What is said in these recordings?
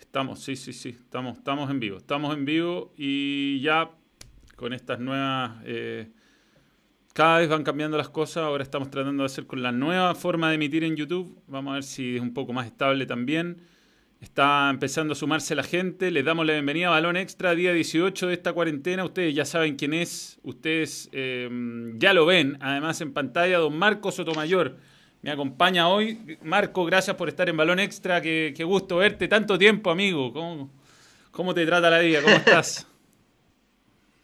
Estamos, sí, sí, sí, estamos, estamos en vivo. Estamos en vivo y ya con estas nuevas... Eh, cada vez van cambiando las cosas. Ahora estamos tratando de hacer con la nueva forma de emitir en YouTube. Vamos a ver si es un poco más estable también. Está empezando a sumarse la gente. Les damos la bienvenida a Balón Extra, día 18 de esta cuarentena. Ustedes ya saben quién es. Ustedes eh, ya lo ven. Además, en pantalla, don Marco Sotomayor. Me acompaña hoy. Marco, gracias por estar en Balón Extra. Qué, gusto verte. Tanto tiempo, amigo. ¿Cómo, cómo te trata la vida? ¿Cómo estás?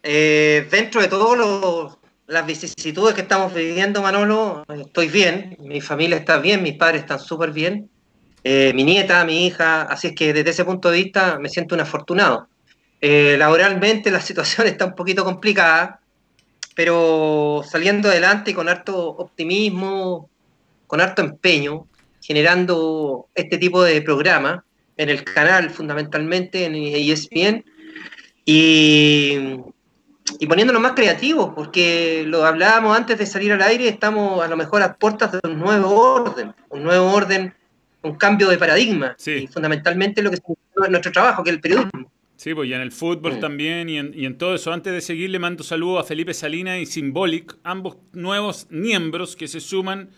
Eh, dentro de todas las vicisitudes que estamos viviendo, Manolo, estoy bien. Mi familia está bien, mis padres están súper bien eh, mi nieta, mi hija, así es que desde ese punto de vista me siento un afortunado. Eh, laboralmente la situación está un poquito complicada, pero saliendo adelante con harto optimismo, con harto empeño, generando este tipo de programa en el canal fundamentalmente, en ESPN, y, y poniéndonos más creativos, porque lo hablábamos antes de salir al aire, estamos a lo mejor a puertas de un nuevo orden, un nuevo orden un cambio de paradigma. Y fundamentalmente lo que es nuestro trabajo, que es el periodismo. Sí, pues y en el fútbol también y en, todo eso. Antes de seguir, le mando saludos a Felipe Salina y Symbolic, ambos nuevos miembros que se suman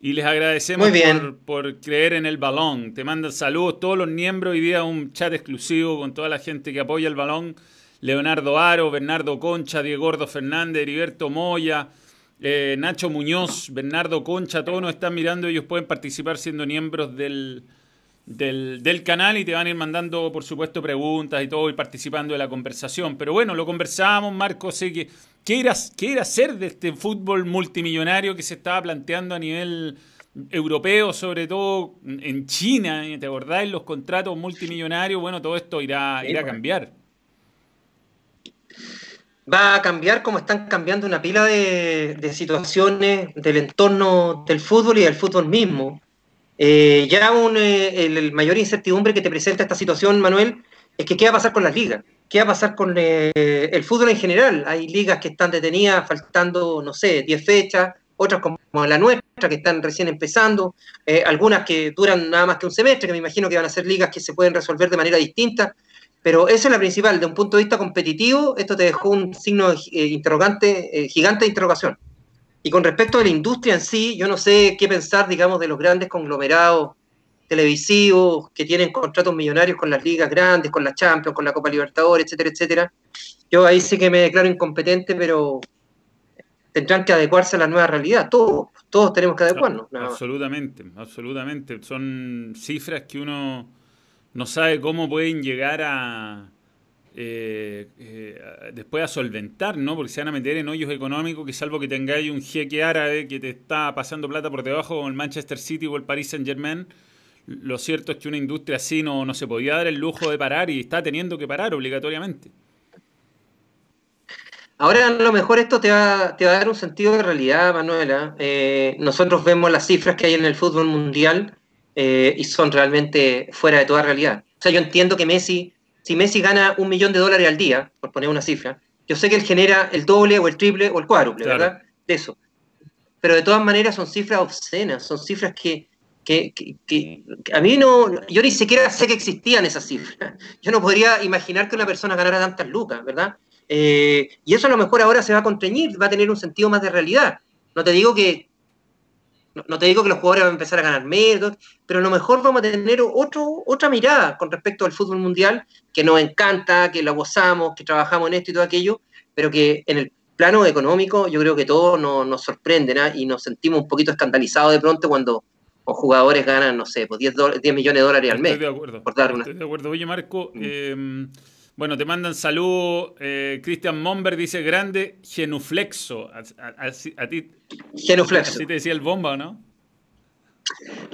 y les agradecemos Por, por, creer en el balón. Te mandan saludos todos los miembros. y día un chat exclusivo con toda la gente que apoya el balón. Leonardo Aro, Bernardo Concha, Diego Gordo Fernández, Heriberto Moya, eh, Nacho Muñoz, Bernardo Concha, todos nos están mirando, ellos pueden participar siendo miembros del, del, canal y te van a ir mandando, por supuesto, preguntas y todo y participando de la conversación. Pero bueno, lo conversábamos, Marco, sé que ¿qué era, qué era hacer de este fútbol multimillonario que se estaba planteando a nivel europeo, sobre todo en China, ¿te acordáis? Los contratos multimillonarios, bueno, todo esto irá, irá a cambiar va a cambiar como están cambiando una pila de, situaciones del entorno del fútbol y del fútbol mismo. Eh, ya un, eh, el, mayor incertidumbre que te presenta esta situación, Manuel, es que qué va a pasar con las ligas, qué va a pasar con eh, el fútbol en general. Hay ligas que están detenidas faltando, no sé, 10 fechas, otras como la nuestra, que están recién empezando, algunas que duran nada más que un semestre, que me imagino que van a ser ligas que se pueden resolver de manera distinta. Pero esa es la principal, de un punto de vista competitivo, esto te dejó un signo eh, interrogante, eh, gigante de interrogación. Y con respecto a la industria en sí, yo no sé qué pensar, digamos, de los grandes conglomerados televisivos que tienen contratos millonarios con las ligas grandes, con la Champions, con la Copa Libertadores, etcétera, etcétera. Yo ahí sí que me declaro incompetente, pero tendrán que adecuarse a la nueva realidad. Todos, todos tenemos que adecuarnos. absolutamente, absolutamente. Son cifras que uno no sabe cómo pueden llegar a eh, eh, después a solventar, ¿no? Porque se van a meter en hoyos económicos que salvo que tengáis un jeque árabe que te está pasando plata por debajo como el Manchester City o el Paris Saint Germain, lo cierto es que una industria así no, no se podía dar el lujo de parar y está teniendo que parar obligatoriamente. Ahora a lo mejor esto te va, te va a dar un sentido de realidad, Manuela. Eh, nosotros vemos las cifras que hay en el fútbol mundial y son realmente fuera de toda realidad. O sea, yo entiendo que Messi, si Messi gana un millón de dólares al día, por poner una cifra, yo sé que él genera el doble o el triple o el cuádruple, ¿verdad? De eso. Pero de todas maneras son cifras obscenas, son cifras que, que, que, a mí no, yo ni siquiera sé que existían esas cifras. Yo no podría imaginar que una persona ganara tantas lucas, ¿verdad? Eh, y eso a lo mejor ahora se va a contrañir, va a tener un sentido más de realidad. No te digo que, no, te digo que los jugadores van a empezar a ganar menos, pero a lo mejor vamos a tener otro, otra mirada con respecto al fútbol mundial, que nos encanta, que lo gozamos, que trabajamos en esto y todo aquello, pero que en el plano económico yo creo que todo nos, sorprende y nos sentimos un poquito escandalizados de pronto cuando los jugadores ganan, no sé, pues 10, 10 millones de dólares al mes. Estoy de acuerdo. Por dar una... Estoy de acuerdo. Oye, Marco, mm. eh, bueno, te mandan saludos. Eh, Cristian Momber dice grande genuflexo. A, ti. Genuflexo. Así te decía el bomba, no?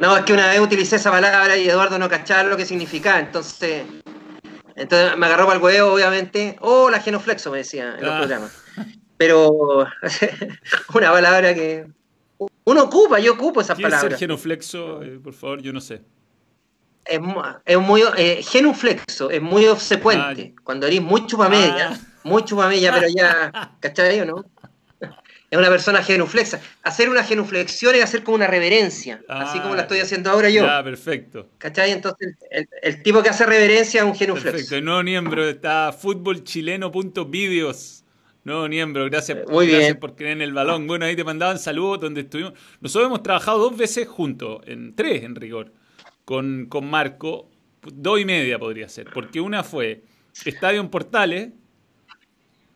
No, es que una vez utilicé esa palabra y Eduardo no cachaba lo que significaba. Entonces, entonces me agarró para el huevo, obviamente. Oh, la genuflexo, me decía en los ah. programas. Pero una palabra que uno ocupa, yo ocupo esa palabra. ser genuflexo? Eh, por favor, yo no sé es, es muy eh, genuflexo, es muy obsecuente. Ah, Cuando eres muy chupamedia, ah. muy chupamedia, pero ya, ¿cachai o no? Es una persona genuflexa. Hacer una genuflexión es hacer como una reverencia, así como la estoy haciendo ahora yo. Ah, perfecto. ¿Cachai? Entonces, el, tipo que hace reverencia es un genuflexo. Perfecto. El nuevo miembro está futbolchileno.videos. Nuevo miembro, gracias, Muy gracias por creer en el balón. Bueno, ahí te mandaban saludos donde estuvimos. Nosotros hemos trabajado dos veces juntos, en tres en rigor, con, con Marco. Dos y media podría ser, porque una fue Estadio en Portales,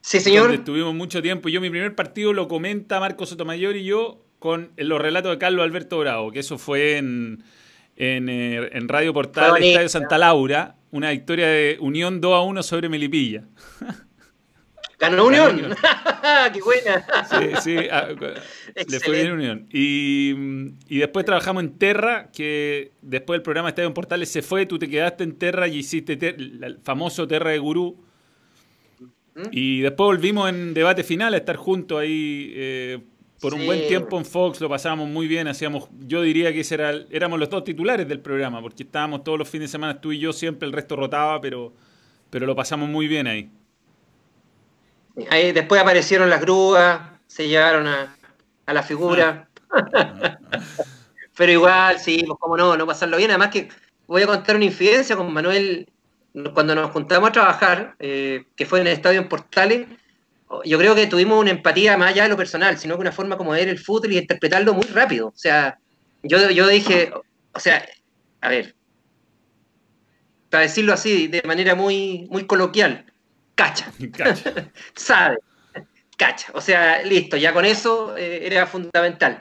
Sí, señor. Donde estuvimos mucho tiempo. Yo mi primer partido lo comenta Marco Sotomayor y yo con los relatos de Carlos Alberto Bravo, que eso fue en, en, eh, Radio Portal, Estadio Santa Laura, una victoria de Unión 2 a 1 sobre Melipilla. ¿Ganó Unión? ¡Qué buena! Sí, sí, ah, le fue bien Unión. Y, y, después trabajamos en Terra, que después del programa Estadio en Portales se fue, tú te quedaste en Terra y hiciste el famoso Terra de Gurú ¿Mm? Y después volvimos en debate final a estar juntos ahí eh, por un buen tiempo en Fox, lo pasábamos muy bien, hacíamos, yo diría que era, éramos los dos titulares del programa, porque estábamos todos los fines de semana, tú y yo siempre, el resto rotaba, pero, pero lo pasamos muy bien ahí. Ahí después aparecieron las grúas, se llevaron a, la figura. pero igual, sí, pues como no, no pasarlo bien. Además que voy a contar una infidencia con Manuel cuando nos juntamos a trabajar, eh, que fue en el estadio en Portales, yo creo que tuvimos una empatía más allá de lo personal, sino que una forma como de ver el fútbol y interpretarlo muy rápido. O sea, yo, yo dije, o sea, a ver, para decirlo así, de manera muy, muy coloquial, cacha. cacha. Sabe, cacha. O sea, listo, ya con eso eh, era fundamental.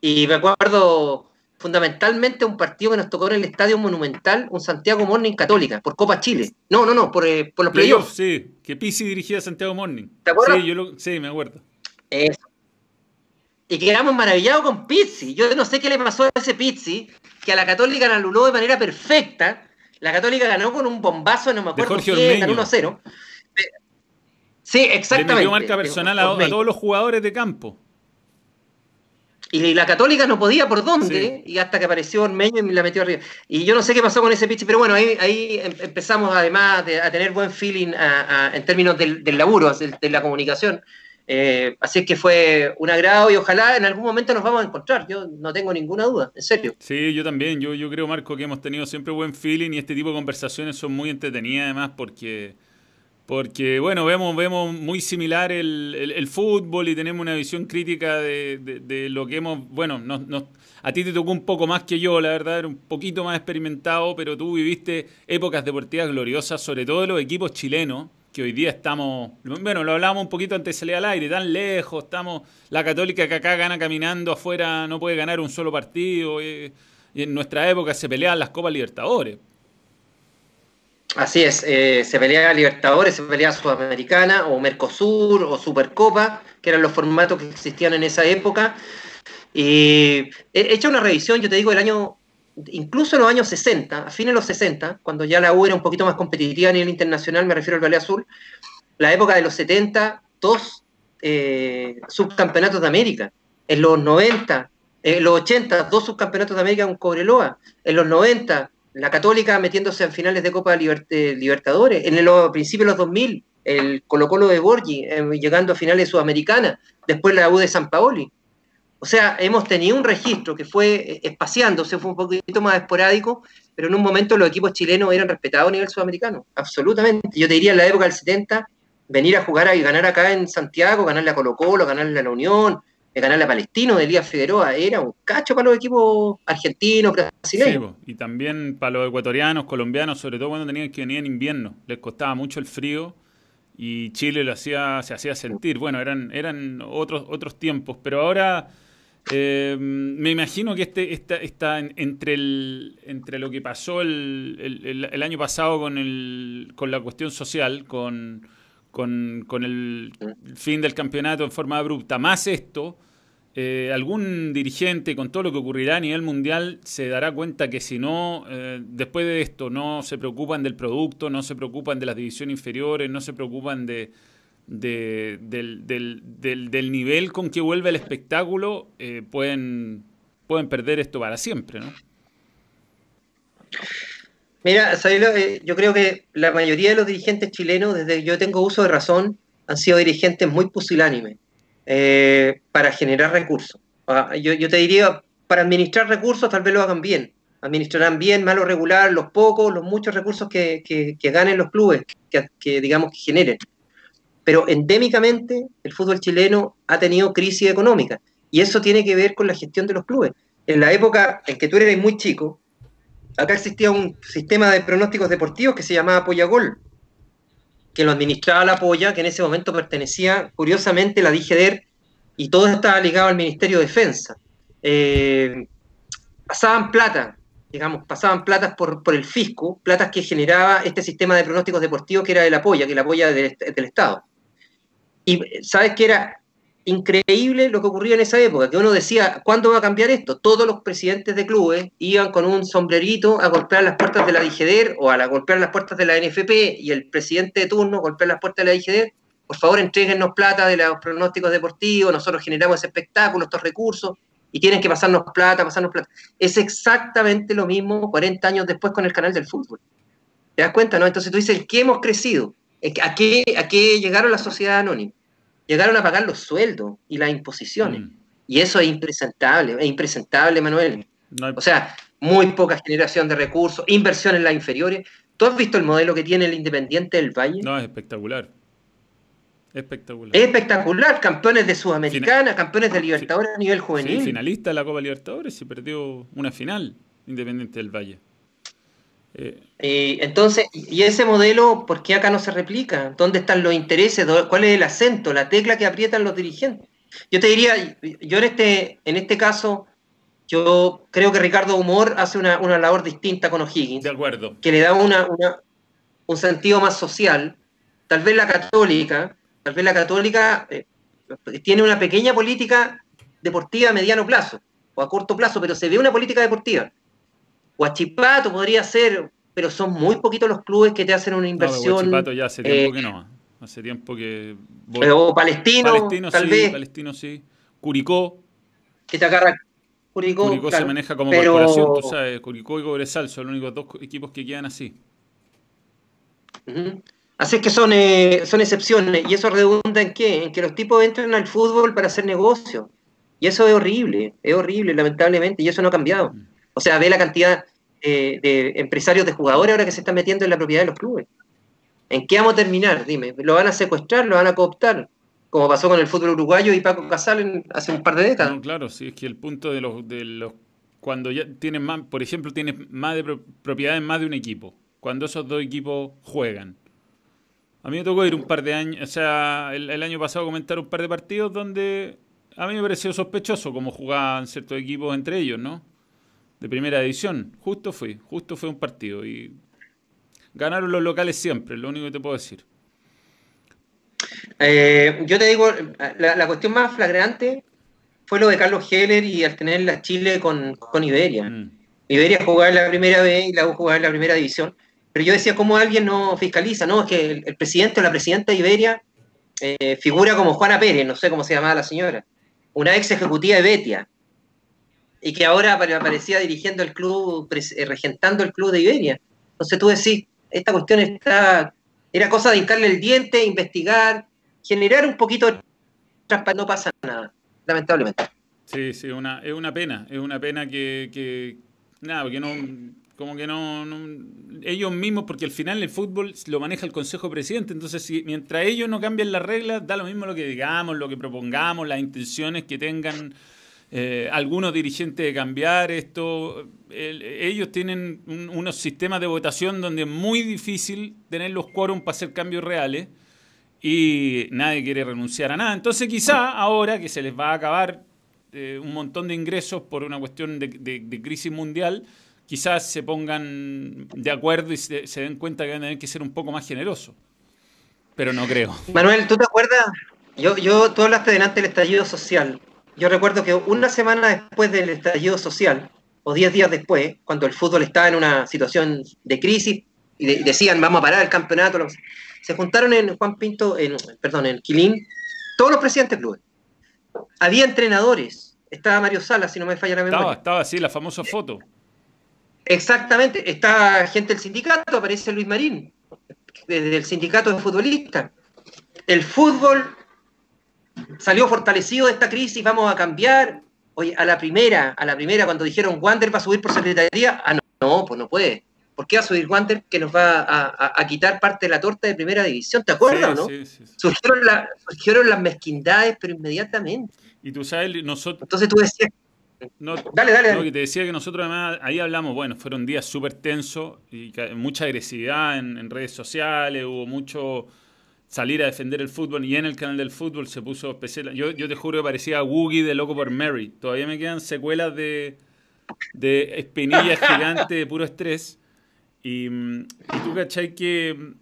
Y me acuerdo fundamentalmente un partido que nos tocó en el Estadio Monumental, un Santiago Morning Católica, por Copa Chile. No, no, no, por, eh, los playoffs. sí, que Pizzi dirigía a Santiago Morning. ¿Te acuerdas? Sí, yo sí, me acuerdo. Eso. Y quedamos maravillados con Pizzi. Yo no sé qué le pasó a ese Pizzi, que a la Católica la anuló de manera perfecta. La Católica ganó con un bombazo, no me acuerdo qué, ganó 1-0. Sí, exactamente. Le metió marca personal a todos los jugadores de campo. Y la Católica no podía por dónde, y hasta que apareció Ormeño y la metió arriba. Y yo no sé qué pasó con ese pitch, pero bueno, ahí, ahí em, empezamos además a tener buen feeling en términos del, laburo, de, la comunicación. Eh, así es que fue un agrado y ojalá en algún momento nos vamos a encontrar. Yo no tengo ninguna duda, en serio. Sí, yo también. Yo, yo creo, Marco, que hemos tenido siempre buen feeling y este tipo de conversaciones son muy entretenidas además porque porque, bueno, vemos, vemos muy similar el, fútbol y tenemos una visión crítica de, lo que hemos. Bueno, no, a ti te tocó un poco más que yo, la verdad, era un poquito más experimentado, pero tú viviste épocas deportivas gloriosas, sobre todo de los equipos chilenos, que hoy día estamos. Bueno, lo hablábamos un poquito antes de salir al aire, tan lejos, estamos. La Católica que acá gana caminando afuera no puede ganar un solo partido. Eh, y en nuestra época se peleaban las Copas Libertadores. Así es, eh, se peleaba Libertadores, se peleaba Sudamericana o Mercosur o Supercopa, que eran los formatos que existían en esa época. Y he hecho una revisión, yo te digo, el año, incluso en los años 60, a fines de los 60, cuando ya la U era un poquito más competitiva a nivel internacional, me refiero al Valle Azul, la época de los 70, dos eh, subcampeonatos de América. En los 90, en los 80, dos subcampeonatos de América con Cobreloa. En los 90, la Católica metiéndose en finales de Copa Libertadores, en el principio de los 2000, el Colo Colo de Borgi eh, llegando a finales sudamericanas, después la U de San Paoli. O sea, hemos tenido un registro que fue eh, espaciándose, fue un poquito más esporádico, pero en un momento los equipos chilenos eran respetados a nivel sudamericano, absolutamente. Yo te diría en la época del 70, venir a jugar y ganar acá en Santiago, ganarle a Colo Colo, ganarle a la Unión, de ganarle a Palestino de Elías Figueroa era un cacho para los equipos argentinos, brasileños. y también para los ecuatorianos, colombianos, sobre todo cuando tenían que venir en invierno. Les costaba mucho el frío y Chile lo hacía, se hacía sentir. Bueno, eran, eran otros, otros tiempos, pero ahora eh, me imagino que este está, está entre, el, entre lo que pasó el, el, año pasado con, el, con la cuestión social, con con, con el fin del campeonato en forma abrupta, más esto, eh, algún dirigente con todo lo que ocurrirá a nivel mundial se dará cuenta que si no, eh, después de esto, no se preocupan del producto, no se preocupan de las divisiones inferiores, no se preocupan de, del, del, del, nivel con que vuelve el espectáculo, eh, pueden, pueden perder esto para siempre, ¿no? Mira, eh, yo creo que la mayoría de los dirigentes chilenos, desde que yo tengo uso de razón, han sido dirigentes muy pusilánimes. eh, para generar recursos. Ah, yo, te diría, para administrar recursos tal vez lo hagan bien. Administrarán bien, malo regular, los pocos, los muchos recursos que, que, ganen los clubes, que, que, digamos que generen. Pero endémicamente el fútbol chileno ha tenido crisis económica y eso tiene que ver con la gestión de los clubes. En la época en que tú eres muy chico, acá existía un sistema de pronósticos deportivos que se llamaba Gol que lo administraba la Polla, que en ese momento pertenecía, curiosamente, la DGDER, y todo estaba ligado al Ministerio de Defensa. Eh, pasaban plata, digamos, pasaban platas por, por el fisco, platas que generaba este sistema de pronósticos deportivos que era de la Polla, que la Polla del, del Estado. Y sabes que era increíble lo que ocurría en esa época, que uno decía, ¿cuándo va a cambiar esto? Todos los presidentes de clubes iban con un sombrerito a golpear las puertas de la DIGEDER o a golpear las puertas de la NFP y el presidente de turno golpear las puertas de la DIGEDER, por favor entreguennos plata de los pronósticos deportivos, nosotros generamos ese espectáculo, estos recursos, y tienen que pasarnos plata, pasarnos plata. Es exactamente lo mismo 40 años después con el canal del fútbol. ¿Te das cuenta? no Entonces tú dices, ¿qué hemos crecido? ¿A qué, ¿A qué llegaron la sociedad anónima? Llegaron a pagar los sueldos y las imposiciones. Mm. Y eso es impresentable, es impresentable, Manuel. O sea, muy poca generación de recursos, inversión en las inferiores. ¿Tú has visto el modelo que tiene el Independiente del Valle? No, es espectacular. Espectacular. Es espectacular. Campeones de Sudamericana, campeones de Libertadores a nivel juvenil. finalista de la Copa Libertadores y perdió una final Independiente del Valle. Eh, entonces, ¿y ese modelo por qué acá no se replica? ¿Dónde están los intereses? ¿Cuál es el acento, la tecla que aprietan los dirigentes? Yo te diría, yo en este, en este caso, yo creo que Ricardo Humor hace una, labor distinta con O'Higgins. De acuerdo. Que le da una, un sentido más social. Tal vez la católica, tal vez la católica eh, tiene una pequeña política deportiva a mediano plazo o a corto plazo, pero se ve una política deportiva. Guachipato podría ser, pero son muy poquitos los clubes que te hacen una inversión. Guachipato ya hace tiempo eh, que no. Hace tiempo que. O Palestino, tal sí, vez. Palestino sí. Curicó. Que te agarra. Curicó, Curicó se maneja como corporación, tú sabes. Curicó y Cobresal son los únicos dos equipos que quedan así. Así es que son, eh, son excepciones. ¿Y eso redunda en qué? En que los tipos entran al fútbol para hacer negocio. Y eso es horrible, es horrible, lamentablemente, y eso no ha cambiado. Mm. O sea, ve la cantidad de, empresarios de jugadores ahora que se están metiendo en la propiedad de los clubes. ¿En qué vamos a terminar? Dime, ¿lo van a secuestrar? ¿Lo van a cooptar? Como pasó con el fútbol uruguayo y Paco Casal hace un par de décadas. claro, sí, es que el punto de los, de los cuando ya tienes más, por ejemplo, tienes más de propiedad en más de un equipo, cuando esos dos equipos juegan. A mí me tocó ir un par de años, o sea, el, el año pasado comentar un par de partidos donde a mí me pareció sospechoso cómo jugaban ciertos equipos entre ellos, ¿no? De primera división. Justo fue, justo fue un partido. Y ganaron los locales siempre, lo único que te puedo decir. Eh, yo te digo, la, cuestión más flagrante fue lo de Carlos Heller y al tener la Chile con, Iberia. Mm. Iberia jugaba en la primera B y la U jugaba en la primera división. Pero yo decía, ¿cómo alguien no fiscaliza? No, es que el, presidente o la presidenta de Iberia eh, figura como Juana Pérez, no sé cómo se llamaba la señora, una ex ejecutiva de Betia y que ahora aparecía dirigiendo el club, eh, regentando el club de Iberia. Entonces tú decís, esta cuestión está, era cosa de hincarle el diente, investigar, generar un poquito de no pasa nada, lamentablemente. Sí, sí, una, es una pena, es una pena que, que nada, porque no, como que no, ellos mismos, porque al final el fútbol lo maneja el Consejo Presidente, entonces si, mientras ellos no cambian las reglas, da lo mismo lo que digamos, lo que propongamos, las intenciones que tengan eh, algunos dirigentes de cambiar esto. ellos tienen unos sistemas de votación donde es muy difícil tener los quórum para hacer cambios reales y nadie quiere renunciar a nada. Entonces quizá ahora que se les va a acabar eh, un montón de ingresos por una cuestión de, crisis mundial, quizás se pongan de acuerdo y se, den cuenta que van a tener que ser un poco más generosos. Pero no creo. Manuel, ¿tú te acuerdas? Yo, yo, tú hablaste delante del estallido social yo recuerdo que una semana después del estallido social, o diez días después, cuando el fútbol estaba en una situación de crisis y decían vamos a parar el campeonato, se juntaron en Juan Pinto, en, perdón, en Quilín, todos los presidentes del club. Había entrenadores, estaba Mario Salas, si no me falla la memoria. Estaba, estaba así, la famosa foto. Exactamente, está gente del sindicato, aparece Luis Marín, desde el sindicato de futbolistas. El fútbol salió fortalecido de esta crisis, vamos a cambiar. Oye, a la primera, a la primera, cuando dijeron Wander va a subir por secretaría, ah, no, no, pues no puede. ¿Por qué va a subir Wander que nos va a, quitar parte de la torta de primera división? ¿Te acuerdas o no? Sí, sí, surgieron, surgieron, las mezquindades, pero inmediatamente. Y tú sabes, nosotros. Entonces tú decías. dale, dale. No, que te decía que nosotros además ahí hablamos, bueno, fueron días súper tensos y mucha agresividad en, redes sociales, hubo mucho salir a defender el fútbol y en el canal del fútbol se puso especial. Yo, yo te juro que parecía a Woogie de Loco por Mary. Todavía me quedan secuelas de, de espinillas gigantes de puro estrés. Y, tú cachai que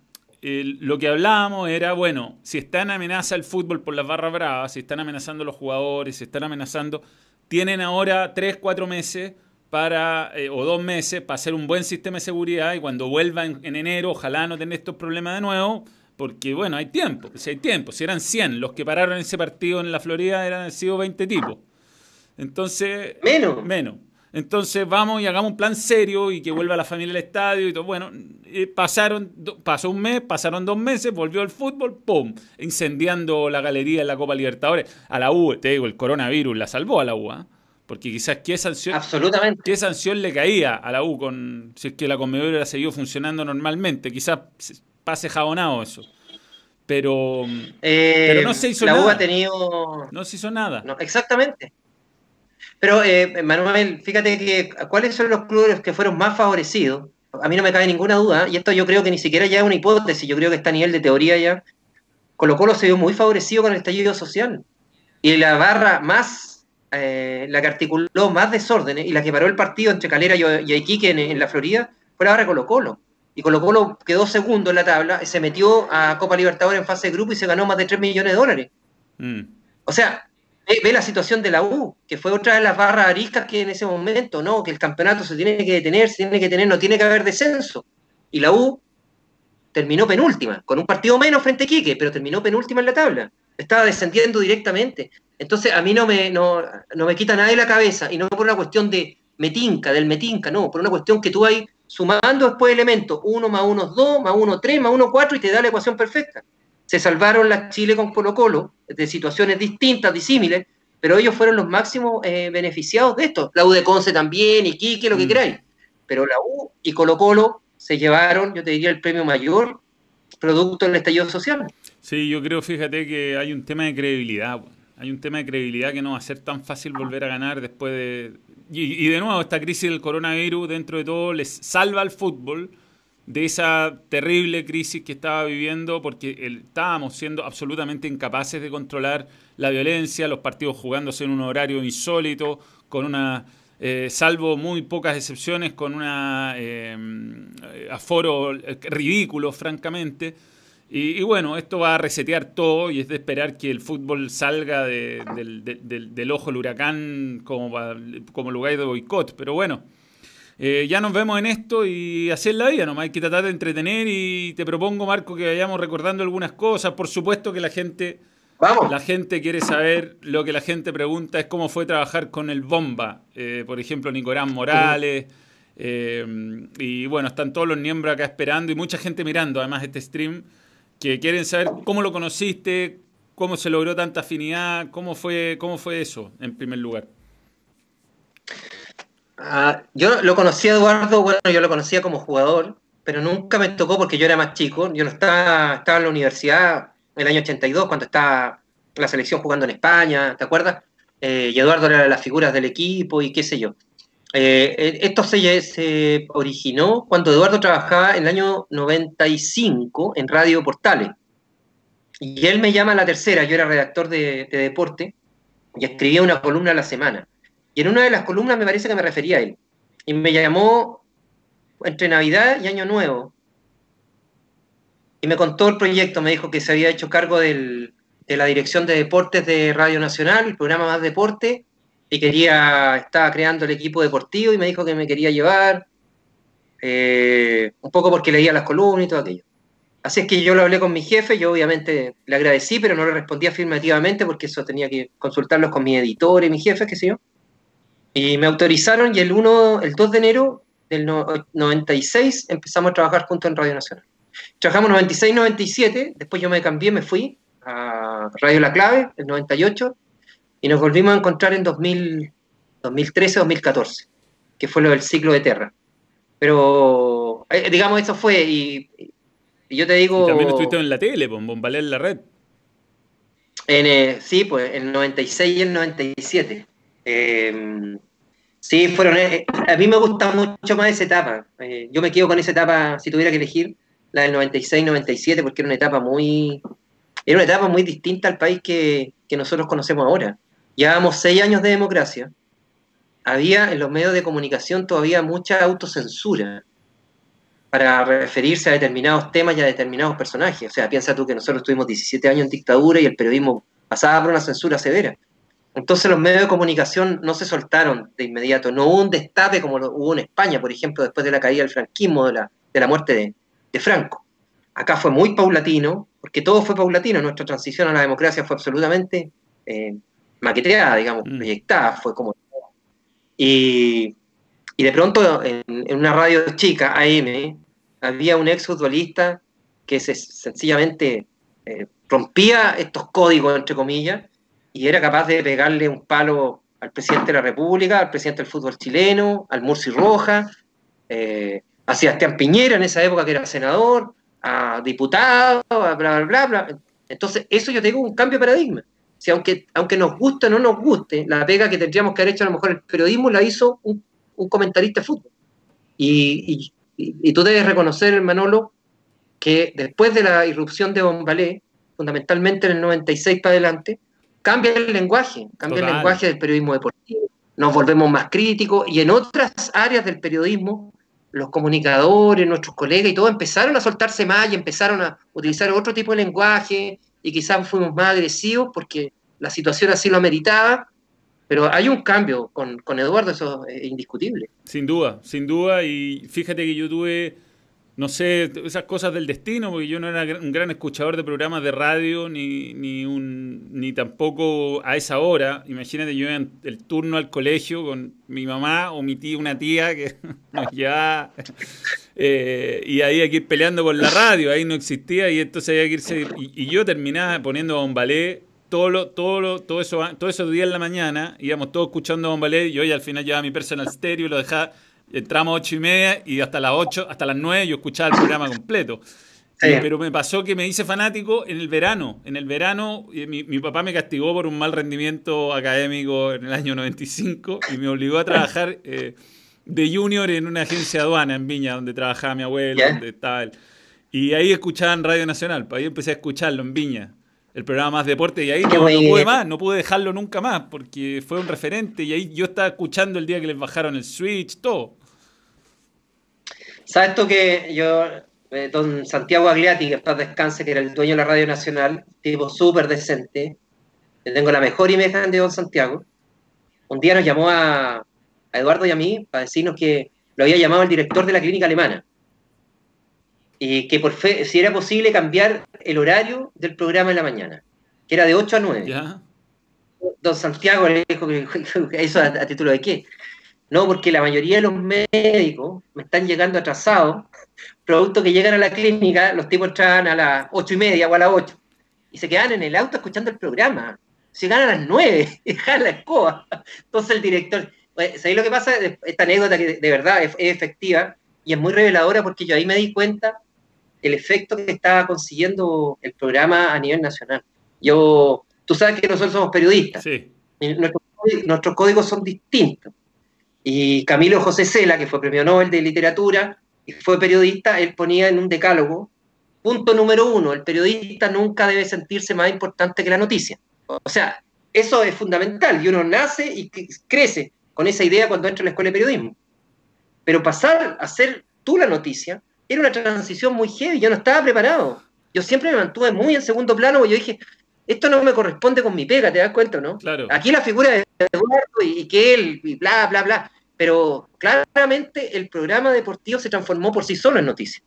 eh, lo que hablábamos era, bueno, si están amenaza el fútbol por las barras bravas, si están amenazando los jugadores, si están amenazando, tienen ahora tres, cuatro meses para, eh, o dos meses para hacer un buen sistema de seguridad y cuando vuelvan en enero, ojalá no tengan estos problemas de nuevo, porque bueno, hay tiempo, si hay tiempo, si eran 100 los que pararon ese partido en la Florida, eran sido 20 tipos. Entonces, menos. Menos. Entonces vamos y hagamos un plan serio y que vuelva la familia al estadio y todo. Bueno, pasaron, pasó un mes, pasaron dos meses, volvió el fútbol, ¡pum! Incendiando la galería en la Copa Libertadores. A la U, te digo, el coronavirus la salvó a la U, ¿ah? Porque quizás qué sanción, Absolutamente. qué sanción le caía a la U con si es que la Conmebol hubiera seguido funcionando normalmente. Quizás pase jabonado eso. Pero, eh, pero no se hizo nada. La ha tenido... No se hizo nada. No, exactamente. Pero, eh, Manuel, fíjate que cuáles son los clubes que fueron más favorecidos. A mí no me cabe ninguna duda, y esto yo creo que ni siquiera ya es una hipótesis, yo creo que está a nivel de teoría ya. Colo Colo se vio muy favorecido con el estallido social. Y la barra más, eh, la que articuló más desórdenes y la que paró el partido entre Calera y Iquique en, la Florida fue la barra Colo Colo. Y Colo Colo quedó segundo en la tabla, se metió a Copa Libertadores en fase de grupo y se ganó más de 3 millones de dólares. Mm. O sea, ve, la situación de la U, que fue otra de las barras ariscas que en ese momento, ¿no? Que el campeonato se tiene que detener, se tiene que tener, no tiene que haber descenso. Y la U terminó penúltima, con un partido menos frente a Quique, pero terminó penúltima en la tabla. Estaba descendiendo directamente. Entonces a mí no me, no, me quita nada de la cabeza, y no por una cuestión de metinca, del metinca, no, por una cuestión que tú vas sumando después elementos, 1 más 1 es 2, más 1 3, más 1 4, y te da la ecuación perfecta se salvaron la Chile con Colo Colo de situaciones distintas, disímiles, pero ellos fueron los máximos eh, beneficiados de esto. La U de Conce también, y Quique, lo que mm. queráis. Pero la U y Colo Colo se llevaron, yo te diría, el premio mayor producto del estallido social. Sí, yo creo, fíjate, que hay un tema de credibilidad. Hay un tema de credibilidad que no va a ser tan fácil volver a ganar después de... Y, de nuevo, esta crisis del coronavirus, dentro de todo, les salva al fútbol de esa terrible crisis que estaba viviendo porque estábamos siendo absolutamente incapaces de controlar la violencia, los partidos jugándose en un horario insólito, con una, eh, salvo muy pocas excepciones, con un eh, aforo ridículo, francamente. Y, bueno, esto va a resetear todo y es de esperar que el fútbol salga del, ojo del huracán como, como lugar de boicot. Pero bueno, eh, ya nos vemos en esto y hacer la vida nomás. Hay que tratar de entretener y te propongo, Marco, que vayamos recordando algunas cosas. Por supuesto que la gente, la gente quiere saber, lo que la gente pregunta es cómo fue trabajar con el Bomba. Eh, por ejemplo, Nicolás Morales. Eh, y bueno, están todos los miembros acá esperando y mucha gente mirando además este stream que quieren saber cómo lo conociste, cómo se logró tanta afinidad, cómo fue, cómo fue eso en primer lugar. Ah, yo lo conocía Eduardo, bueno, yo lo conocía como jugador, pero nunca me tocó porque yo era más chico. Yo no estaba, estaba en la universidad en el año 82, cuando estaba la selección jugando en España, ¿te acuerdas? Eh, y Eduardo era de las figuras del equipo y qué sé yo. Eh, eh, esto se, originó cuando Eduardo trabajaba en el año 95 en Radio Portales. Y él me llama a la tercera, yo era redactor de, de deporte y escribía una columna a la semana. Y en una de las columnas me parece que me refería a él. Y me llamó entre Navidad y Año Nuevo. Y me contó el proyecto, me dijo que se había hecho cargo de la dirección de deportes de Radio Nacional, el programa Más Deporte, y quería, estaba creando el equipo deportivo y me dijo que me quería llevar, eh, un poco porque leía las columnas y todo aquello. Así es que yo lo hablé con mi jefe, yo obviamente le agradecí, pero no le respondí afirmativamente porque eso tenía que consultarlos con mi editor y mi jefe, qué sé yo. Y me autorizaron y el, 1, el 2 de enero del 96 empezamos a trabajar juntos en Radio Nacional. Trabajamos 96-97, después yo me cambié, me fui a, Radio La Clave, el 98, y nos volvimos a encontrar en 2013-2014, que fue lo del ciclo de Terra. Pero, eh, digamos, eso fue, y, yo te digo... también estuviste en la tele, con Bombalé en la red. En, eh, sí, pues el 96 y el 97. Eh, sí, fueron. Eh, a mí me gusta mucho más esa etapa. yo me quedo con esa etapa, si tuviera que elegir, la del 96-97, porque era una etapa muy. Era una etapa muy distinta al país que, que nosotros conocemos ahora. Llevábamos seis años de democracia. Había en los medios de comunicación todavía mucha autocensura para referirse a determinados temas y a determinados personajes. O sea, piensa tú que nosotros tuvimos 17 años en dictadura y el periodismo pasaba por una censura severa. Entonces los medios de comunicación no se soltaron de inmediato, no hubo un destape como lo hubo en España, por ejemplo, después de la caída del franquismo, de la, de la muerte de, Franco. Acá fue muy paulatino, porque todo fue paulatino, nuestra transición a la democracia fue absolutamente eh, maqueteada, digamos, mm. proyectada, fue como... Y, y de pronto en, una radio chica, AM, había un ex futbolista que se, sencillamente eh, rompía estos códigos, entre comillas, y era capaz de pegarle un palo al presidente de la República, al presidente del fútbol chileno, al Murci Roja, eh, a Sebastián Piñera en esa época que era senador, a diputado, a bla, bla, bla, bla. Entonces, eso yo tengo un cambio de paradigma. Si aunque, aunque nos guste o no nos guste, la pega que tendríamos que haber hecho a lo mejor el periodismo la hizo un un comentarista de fútbol. Y, tú debes reconocer, Manolo, que después de la irrupción de Bombalé, fundamentalmente en el 96 para adelante, cambia el lenguaje, cambia el lenguaje del periodismo deportivo, nos volvemos más críticos y en otras áreas del periodismo, los comunicadores, nuestros colegas y todo empezaron a soltarse más y empezaron a utilizar otro tipo de lenguaje y quizás fuimos más agresivos porque la situación así lo ameritaba pero hay un cambio con, con, Eduardo, eso es indiscutible. Sin duda, sin duda. Y fíjate que yo tuve, no sé, esas cosas del destino, porque yo no era un gran escuchador de programas de radio, ni, ni, un, ni tampoco a esa hora. Imagínate, yo en el turno al colegio con mi mamá o mi tía, una tía que nos llevaba. Eh, y ahí hay que ir peleando con la radio, ahí no existía, y entonces había que irse. Y, y yo terminaba poniendo a un ballet todo lo, todo lo, todo eso, todo esos días en la mañana, íbamos todos escuchando a Bombalé y yo y al final llevaba mi personal stereo y lo dejaba, entramos a ocho y media y hasta las ocho, hasta las nueve yo escuchaba el programa completo. pero me pasó que me hice fanático en el verano. En el verano mi, mi, papá me castigó por un mal rendimiento académico en el año 95 y me obligó a trabajar eh, de junior en una agencia aduana en Viña, donde trabajaba mi abuelo, donde estaba él. Y ahí escuchaban Radio Nacional, pues ahí empecé a escucharlo en Viña el programa Más Deporte, y ahí no, pude más, no pude dejarlo nunca más, porque fue un referente, y ahí yo estaba escuchando el día que les bajaron el Switch, todo. ¿Sabes esto que yo, eh, don Santiago Agliati, que está descanse, que era el dueño de la Radio Nacional, tipo súper decente, le tengo la mejor imagen de don Santiago, un día nos llamó a, a Eduardo y a mí para decirnos que lo había llamado el director de la clínica alemana y que por fe, si era posible cambiar el horario del programa en la mañana, que era de 8 a 9. Don Santiago le dijo que eso a, título de qué. No, porque la mayoría de los médicos me están llegando atrasados, producto que llegan a la clínica, los tipos entran a las ocho y media o a las 8, y se quedan en el auto escuchando el programa. Se llegan a las 9 y dejan la escoba. Entonces el director, ¿sabéis lo que pasa? Esta anécdota que de verdad es efectiva y es muy reveladora porque yo ahí me di cuenta el efecto que estaba consiguiendo el programa a nivel nacional. Yo, tú sabes que nosotros somos periodistas. Nuestros, códigos son distintos. Y Camilo José Cela, que fue premio Nobel de Literatura y fue periodista, él ponía en un decálogo, punto número uno, el periodista nunca debe sentirse más importante que la noticia. O sea, eso es fundamental y uno nace y crece con esa idea cuando entra en la escuela de periodismo. Pero pasar a ser tú la noticia era una transición muy heavy, yo no estaba preparado. Yo siempre me mantuve muy en segundo plano, yo dije, esto no me corresponde con mi pega, ¿te das cuenta, no? Claro. Aquí la figura de Eduardo y, que él, y bla, bla, bla. Pero claramente el programa deportivo se transformó por sí solo en noticia.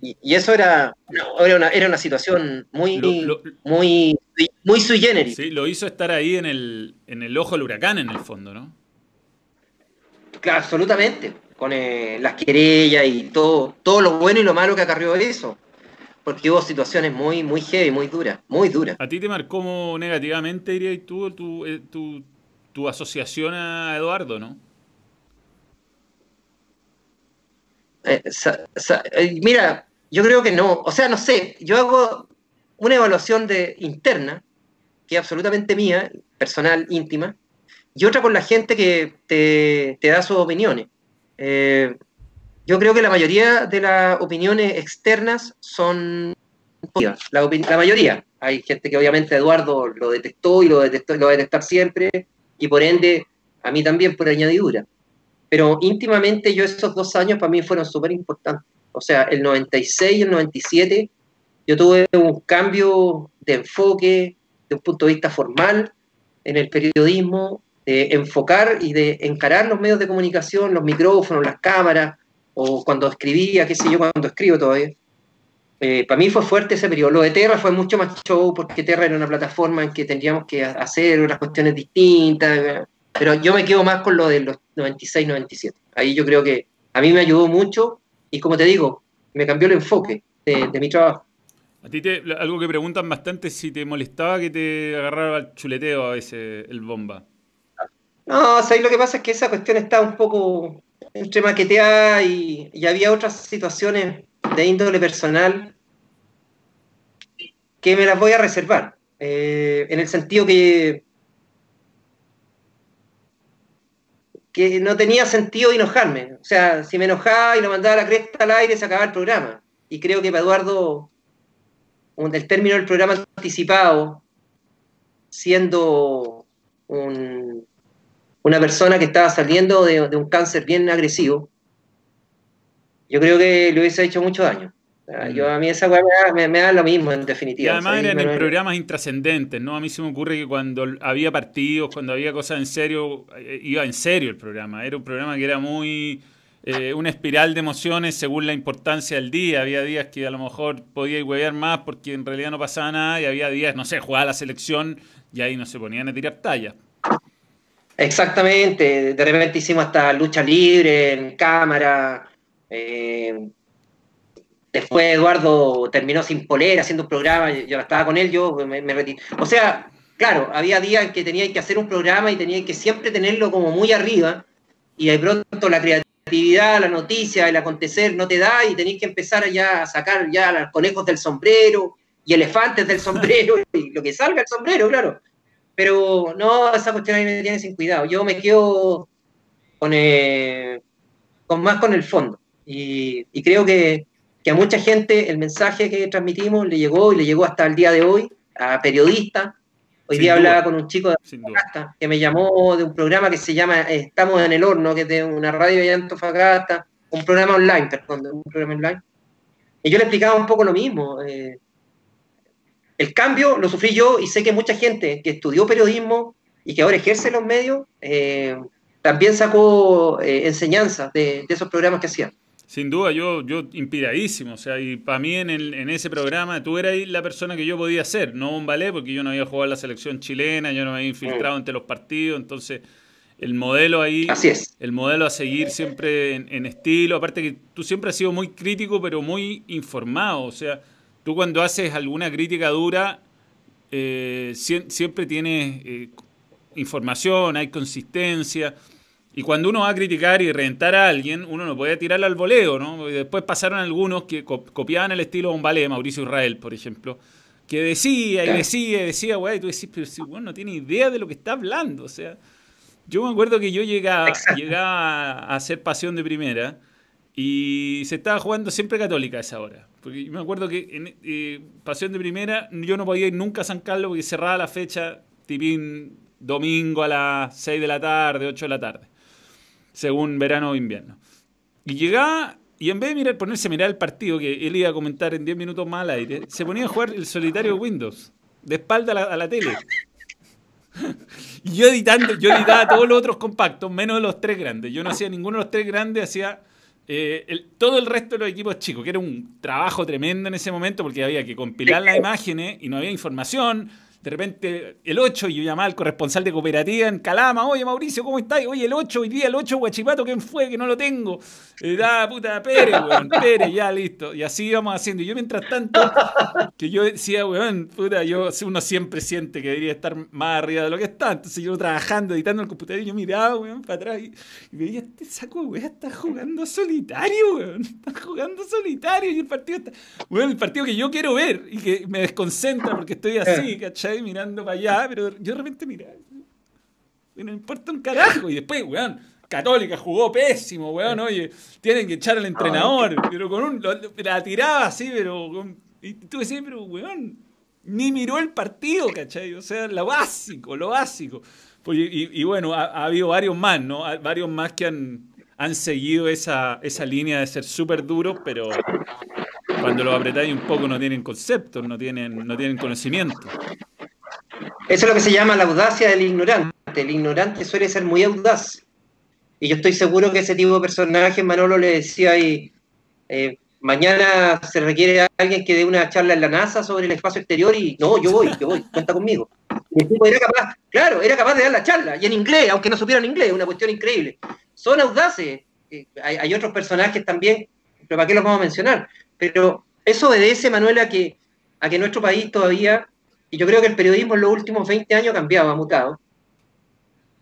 Y, eso era, era, una, era una situación muy, muy, muy sui generis. Sí, lo hizo estar ahí en el, en el ojo del huracán, en el fondo, ¿no? Claro, absolutamente con eh, las querellas y todo, todo lo bueno y lo malo que acarrió eso. Porque hubo situaciones muy, muy heavy, muy duras, muy duras. ¿A ti te marcó negativamente, dirías tú, tu, tu, tu asociación a Eduardo, no? Eh, eh, mira, yo creo que no. O sea, no sé, yo hago una evaluación de interna, que es absolutamente mía, personal, íntima, y otra con la gente que te, da sus opiniones. Eh, yo creo que la mayoría de las opiniones externas son la, la, mayoría. Hay gente que obviamente Eduardo lo detectó y lo, detectó, lo va a detectar siempre, y por ende a mí también por añadidura. Pero íntimamente yo esos dos años para mí fueron súper importantes. O sea, el 96 y el 97 yo tuve un cambio de enfoque, de un punto de vista formal, en el periodismo, de enfocar y de encarar los medios de comunicación, los micrófonos, las cámaras, o cuando escribía, qué sé yo, cuando escribo todavía. Eh, para mí fue fuerte ese periodo. Lo de Terra fue mucho más show porque Terra era una plataforma en que tendríamos que hacer unas cuestiones distintas. Pero yo me quedo más con lo de los 96, 97. Ahí yo creo que a mí me ayudó mucho y como te digo, me cambió el enfoque de, mi trabajo. A ti te, algo que preguntan bastante si te molestaba que te agarrara el chuleteo a veces el bomba. No, o sea, lo que pasa es que esa cuestión está un poco entre maqueteada y, había otras situaciones de índole personal que me las voy a reservar. Eh, en el sentido que que no tenía sentido enojarme. O sea, si me enojaba y lo mandaba a la cresta al aire, se acababa el programa. Y creo que para Eduardo, el término del programa anticipado, siendo una persona que estaba saliendo de, un cáncer bien agresivo, yo creo que le hubiese hecho mucho daño. Yo, a mí esa weá me, da lo mismo, en definitiva. Y además eran en programas intrascendentes, ¿no? A mí se me ocurre que cuando había partidos, cuando había cosas en serio, eh, iba en serio el programa. Era un programa que era muy... Eh, una espiral de emociones según la importancia del día. Había días que a lo mejor podía huevear más porque en realidad no pasaba nada y había días, no sé, jugaba la selección y ahí no se ponían a tirar talla. Exactamente, de repente hicimos hasta lucha libre en cámara. Eh, Después Eduardo terminó sin polera haciendo un programa, yo estaba con él, yo me, retiré. O sea, claro, había días en que tenía que hacer un programa y tenía que siempre tenerlo como muy arriba, y de pronto la creatividad, la noticia, el acontecer no te da y tenés que empezar ya a sacar ya los conejos del sombrero y elefantes del sombrero y lo que salga el sombrero, claro. Pero no, esa cuestión ahí me tiene sin cuidado. Yo me quedo con, eh, con más con el fondo. y creo que, que a mucha gente el mensaje que transmitimos le llegó y le llegó hasta el día de hoy a periodistas. Hoy día hablaba con un chico de Antofagasta que me llamó de un programa que se llama Estamos en el Horno, que es de una radio de Antofagasta, un programa online, perdón, un programa online. Y yo le explicaba un poco lo mismo. Eh, el cambio lo sufrí yo y sé que mucha gente que estudió periodismo y que ahora ejerce los medios, eh, también sacó eh, enseñanzas de, de esos programas que hacían. Sin duda, yo, yo inspiradísimo. O sea, y para mí en, el, en ese programa tú eras la persona que yo podía ser, no un ballet, porque yo no había jugado en la selección chilena, yo no me había infiltrado mm. entre los partidos. Entonces, el modelo ahí. Así es. El modelo a seguir siempre en, estilo. Aparte que tú siempre has sido muy crítico, pero muy informado. O sea, tú cuando haces alguna crítica dura, eh, siempre tienes eh, información, hay consistencia. Y cuando uno va a criticar y reventar a alguien, uno no puede tirarle al voleo, ¿no? después pasaron algunos que copiaban el estilo de un ballet, Mauricio Israel, por ejemplo, que decía y decía y decía, güey, y tú decís, pero si bueno, no tiene idea de lo que está hablando, o sea. Yo me acuerdo que yo llegaba, llegaba a hacer pasión de primera y se estaba jugando siempre católica a esa hora. Porque me acuerdo que en eh, pasión de primera yo no podía ir nunca a San Carlos porque cerraba la fecha, tipín domingo a las 6 de la tarde, 8 de la tarde según verano o invierno. Y llegaba y en vez de mirar, ponerse a mirar el partido, que él iba a comentar en 10 minutos más al aire, se ponía a jugar el solitario Windows, de espalda a la, tele. y yo editando, yo editaba todos los otros compactos, menos los tres grandes. Yo no hacía ninguno de los tres grandes, hacía eh, todo el resto de los equipos chicos, que era un trabajo tremendo en ese momento porque había que compilar las imágenes y no había información. De repente el 8, y yo llamaba al corresponsal de cooperativa en Calama, oye Mauricio, ¿cómo estás? Oye, el 8, hoy día el 8, Guachipato, ¿quién fue? Que no lo tengo. Eh, da, puta, Pérez, weón, Pérez, ya listo. Y así íbamos haciendo. Y yo mientras tanto, que yo decía, weón, puta, yo, uno siempre siente que debería estar más arriba de lo que está. Entonces yo trabajando, editando el computador, y yo miraba, weón, para atrás y, veía, este saco, weón, está jugando solitario, weón. Está jugando solitario y el partido está, weón, el partido que yo quiero ver y que me desconcentra porque estoy así, ¿cachai? Mirando para allá, pero yo de repente miraba. No importa un carajo. Y después, weón, Católica jugó pésimo, weón. Oye, tienen que echar al entrenador. Pero con un. La tiraba así, pero. y tú decías, pero, weón, ni miró el partido, ¿cachai? O sea, lo básico, lo básico. Pues, y, bueno, ha, habido varios más, ¿no? Varios más que han, han seguido esa, esa línea de ser súper duros, pero cuando lo apretáis un poco no tienen conceptos, no tienen, no tienen conocimiento. Eso es lo que se llama la audacia del ignorante. El ignorante suele ser muy audaz. Y yo estoy seguro que ese tipo de personaje, Manolo le decía ahí, eh, mañana se requiere alguien que dé una charla en la NASA sobre el espacio exterior y no, yo voy, yo voy, cuenta conmigo. Y el tipo era capaz, claro, era capaz de dar la charla, y en inglés, aunque no supieran inglés, una cuestión increíble. Son audaces. Eh, hay, hay, otros personajes también, pero ¿para qué los vamos a mencionar? Pero eso obedece, Manuel, a que, a que nuestro país todavía y yo creo que el periodismo en los últimos 20 años ha cambiado, ha mutado,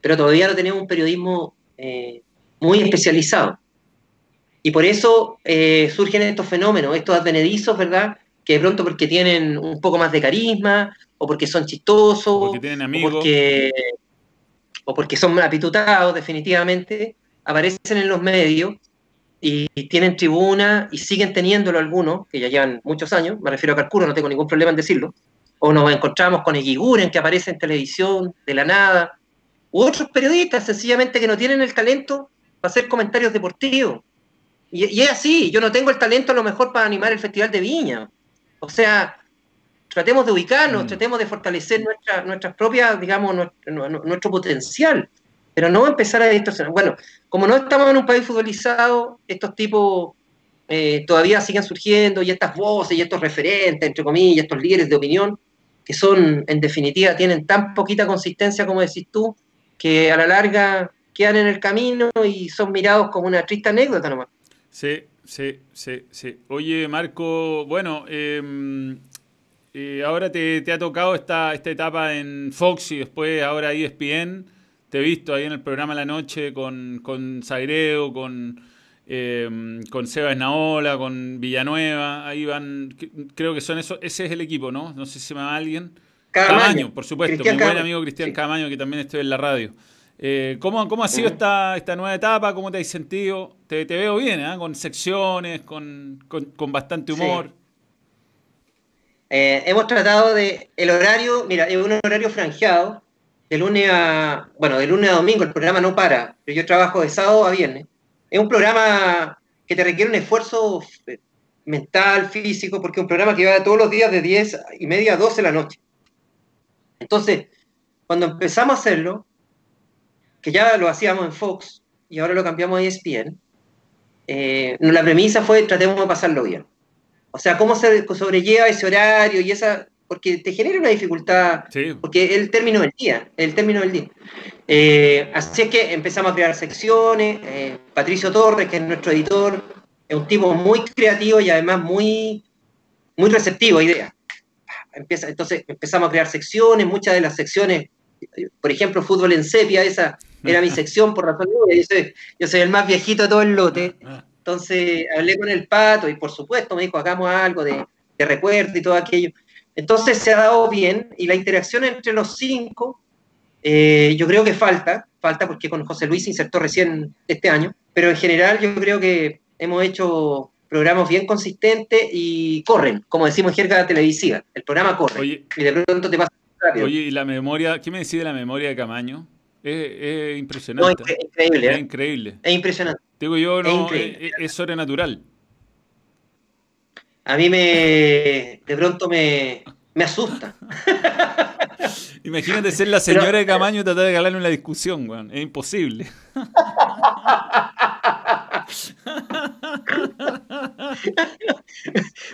pero todavía no tenemos un periodismo eh, muy especializado. Y por eso eh, surgen estos fenómenos, estos advenedizos, ¿verdad? Que de pronto porque tienen un poco más de carisma, o porque son chistosos, o porque tienen amigos. O porque, o porque son apitutados, definitivamente, aparecen en los medios y tienen tribuna y siguen teniéndolo algunos, que ya llevan muchos años, me refiero a Carcuro, no tengo ningún problema en decirlo, o nos encontramos con Eguiguren que aparece en televisión de la nada, u otros periodistas sencillamente que no tienen el talento para hacer comentarios deportivos. Y, es así, yo no tengo el talento a lo mejor para animar el Festival de Viña. O sea, tratemos de ubicarnos, mm. tratemos de fortalecer nuestra, nuestras propias, digamos, nuestro, potencial, pero no empezar a distorsionar. Bueno, como no estamos en un país futbolizado, estos tipos eh, todavía siguen surgiendo y estas voces y estos referentes, entre comillas, estos líderes de opinión, que son, en definitiva, tienen tan poquita consistencia como decís tú, que a la larga quedan en el camino y son mirados como una triste anécdota nomás. Sí, sí, sí, sí. Oye, Marco, bueno, em, eh, ahora te, ha tocado esta, esta etapa en Fox y después ahora ESPN. Te he visto ahí en el programa La Noche con, con Sagreo, con, em, con Seba Esnaola, con Villanueva. Ahí van, creo que son eso, ese es el equipo, ¿no? No sé si se llama alguien. Camaño, por supuesto, mi buen amigo Cristian Camaño, que también estoy en la radio. Eh, ¿cómo, ¿cómo, ha sido esta, esta nueva etapa? ¿Cómo te has sentido? Te, te veo bien, ¿eh? con secciones, con, con, bastante humor. Eh, hemos tratado de. El horario, mira, es un horario franjeado. De lunes a. Bueno, de lunes a domingo el programa no para. Pero yo trabajo de sábado a viernes. Es un programa que te requiere un esfuerzo mental, físico, porque es un programa que va todos los días de 10 y media a 12 de la noche. Entonces, cuando empezamos a hacerlo, que ya lo hacíamos en Fox y ahora lo cambiamos a ESPN, eh, la premisa fue tratemos de pasarlo bien. O sea, cómo se sobrelleva ese horario y esa, porque te genera una dificultad, porque es el término del día, el término del día. Eh, así es que empezamos a crear secciones, eh, Patricio Torres, que es nuestro editor, es un tipo muy creativo y además muy, muy receptivo a ideas empieza, entonces empezamos a crear secciones, muchas de las secciones, por ejemplo, fútbol en sepia, esa era mi sección por razón de yo soy, yo soy el más viejito de todo el lote. Entonces hablé con el pato y por supuesto me dijo, hagamos algo de, recuerdo y todo aquello. Entonces se ha dado bien y la interacción entre los cinco, eh, yo creo que falta, falta porque con José Luis se insertó recién este año, pero en general yo creo que hemos hecho programas bien consistentes y corren, como decimos en jerga televisiva. El programa corre y de pronto te pasa rápido. Oye, ¿y la memoria? ¿Qué me decís de la memoria de Camaño? Es, impresionante. es increíble. Es ¿eh? increíble. Es impresionante. Digo yo, no, es, sobrenatural. A mí me, de pronto me, me asusta. Imagínate ser la señora de Camaño y tratar de ganarle una discusión, weón. Es imposible.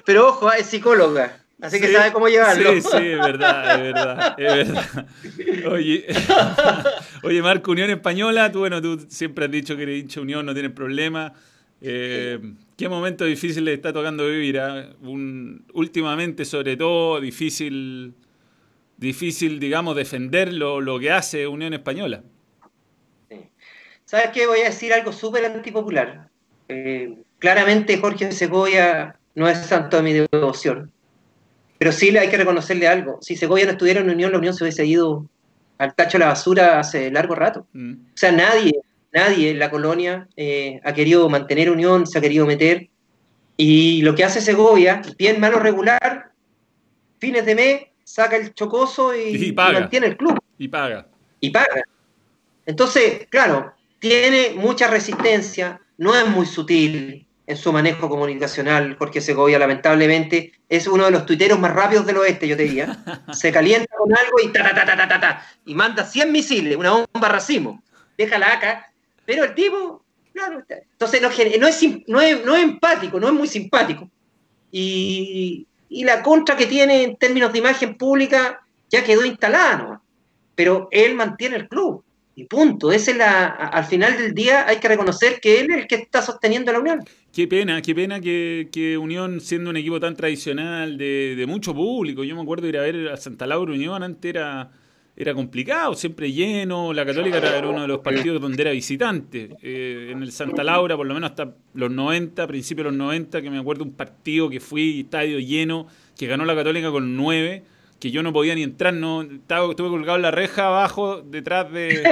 Pero ojo, es psicóloga. Así que sabe cómo llevarlo. Sí, sí, es verdad, es verdad, es verdad. Oye, oye, Marco, Unión Española, tú, bueno, tú siempre has dicho que eres hincha Unión, no tienes problema. Eh, ¿Qué momento difícil le está tocando vivir? Ah? Un, últimamente, sobre todo, difícil, difícil, digamos, defender lo, lo que hace Unión Española. ¿Sabes qué? Voy a decir algo súper antipopular. Eh, claramente Jorge Segovia no es santo de mi devoción, pero sí hay que reconocerle algo. Si Segovia no estuviera en Unión, la Unión se hubiese ido al tacho de la basura hace largo rato. Mm. O sea, nadie, nadie en la colonia eh, ha querido mantener Unión, se ha querido meter. Y lo que hace Segovia, bien malo regular, fines de mes, saca el chocoso y, y mantiene el club. Y paga. Y paga. Entonces, claro, tiene mucha resistencia, no es muy sutil en su manejo comunicacional. Jorge Segovia, lamentablemente, es uno de los tuiteros más rápidos del oeste, yo te diría. Se calienta con algo y ta, ta, ta, ta, ta, ta, y manda 100 misiles, una bomba racimo. Déjala acá. Pero el tipo, claro, entonces no, es, no, es, no es empático, no es muy simpático. Y, y, la contra que tiene en términos de imagen pública ya quedó instalada, ¿no? Pero él mantiene el club. Y punto. Esa es la, al final del día hay que reconocer que él es el que está sosteniendo la Unión. Qué pena, qué pena que, que Unión, siendo un equipo tan tradicional, de, de, mucho público, yo me acuerdo ir a ver a Santa Laura Unión, antes era, era complicado, siempre lleno, la Católica era uno de los partidos donde era visitante. Eh, en el Santa Laura, por lo menos hasta los 90, principios de los 90, que me acuerdo un partido que fui, estadio lleno, que ganó la Católica con 9 que yo no podía ni entrar, no estaba, estuve colgado en la reja abajo, detrás de,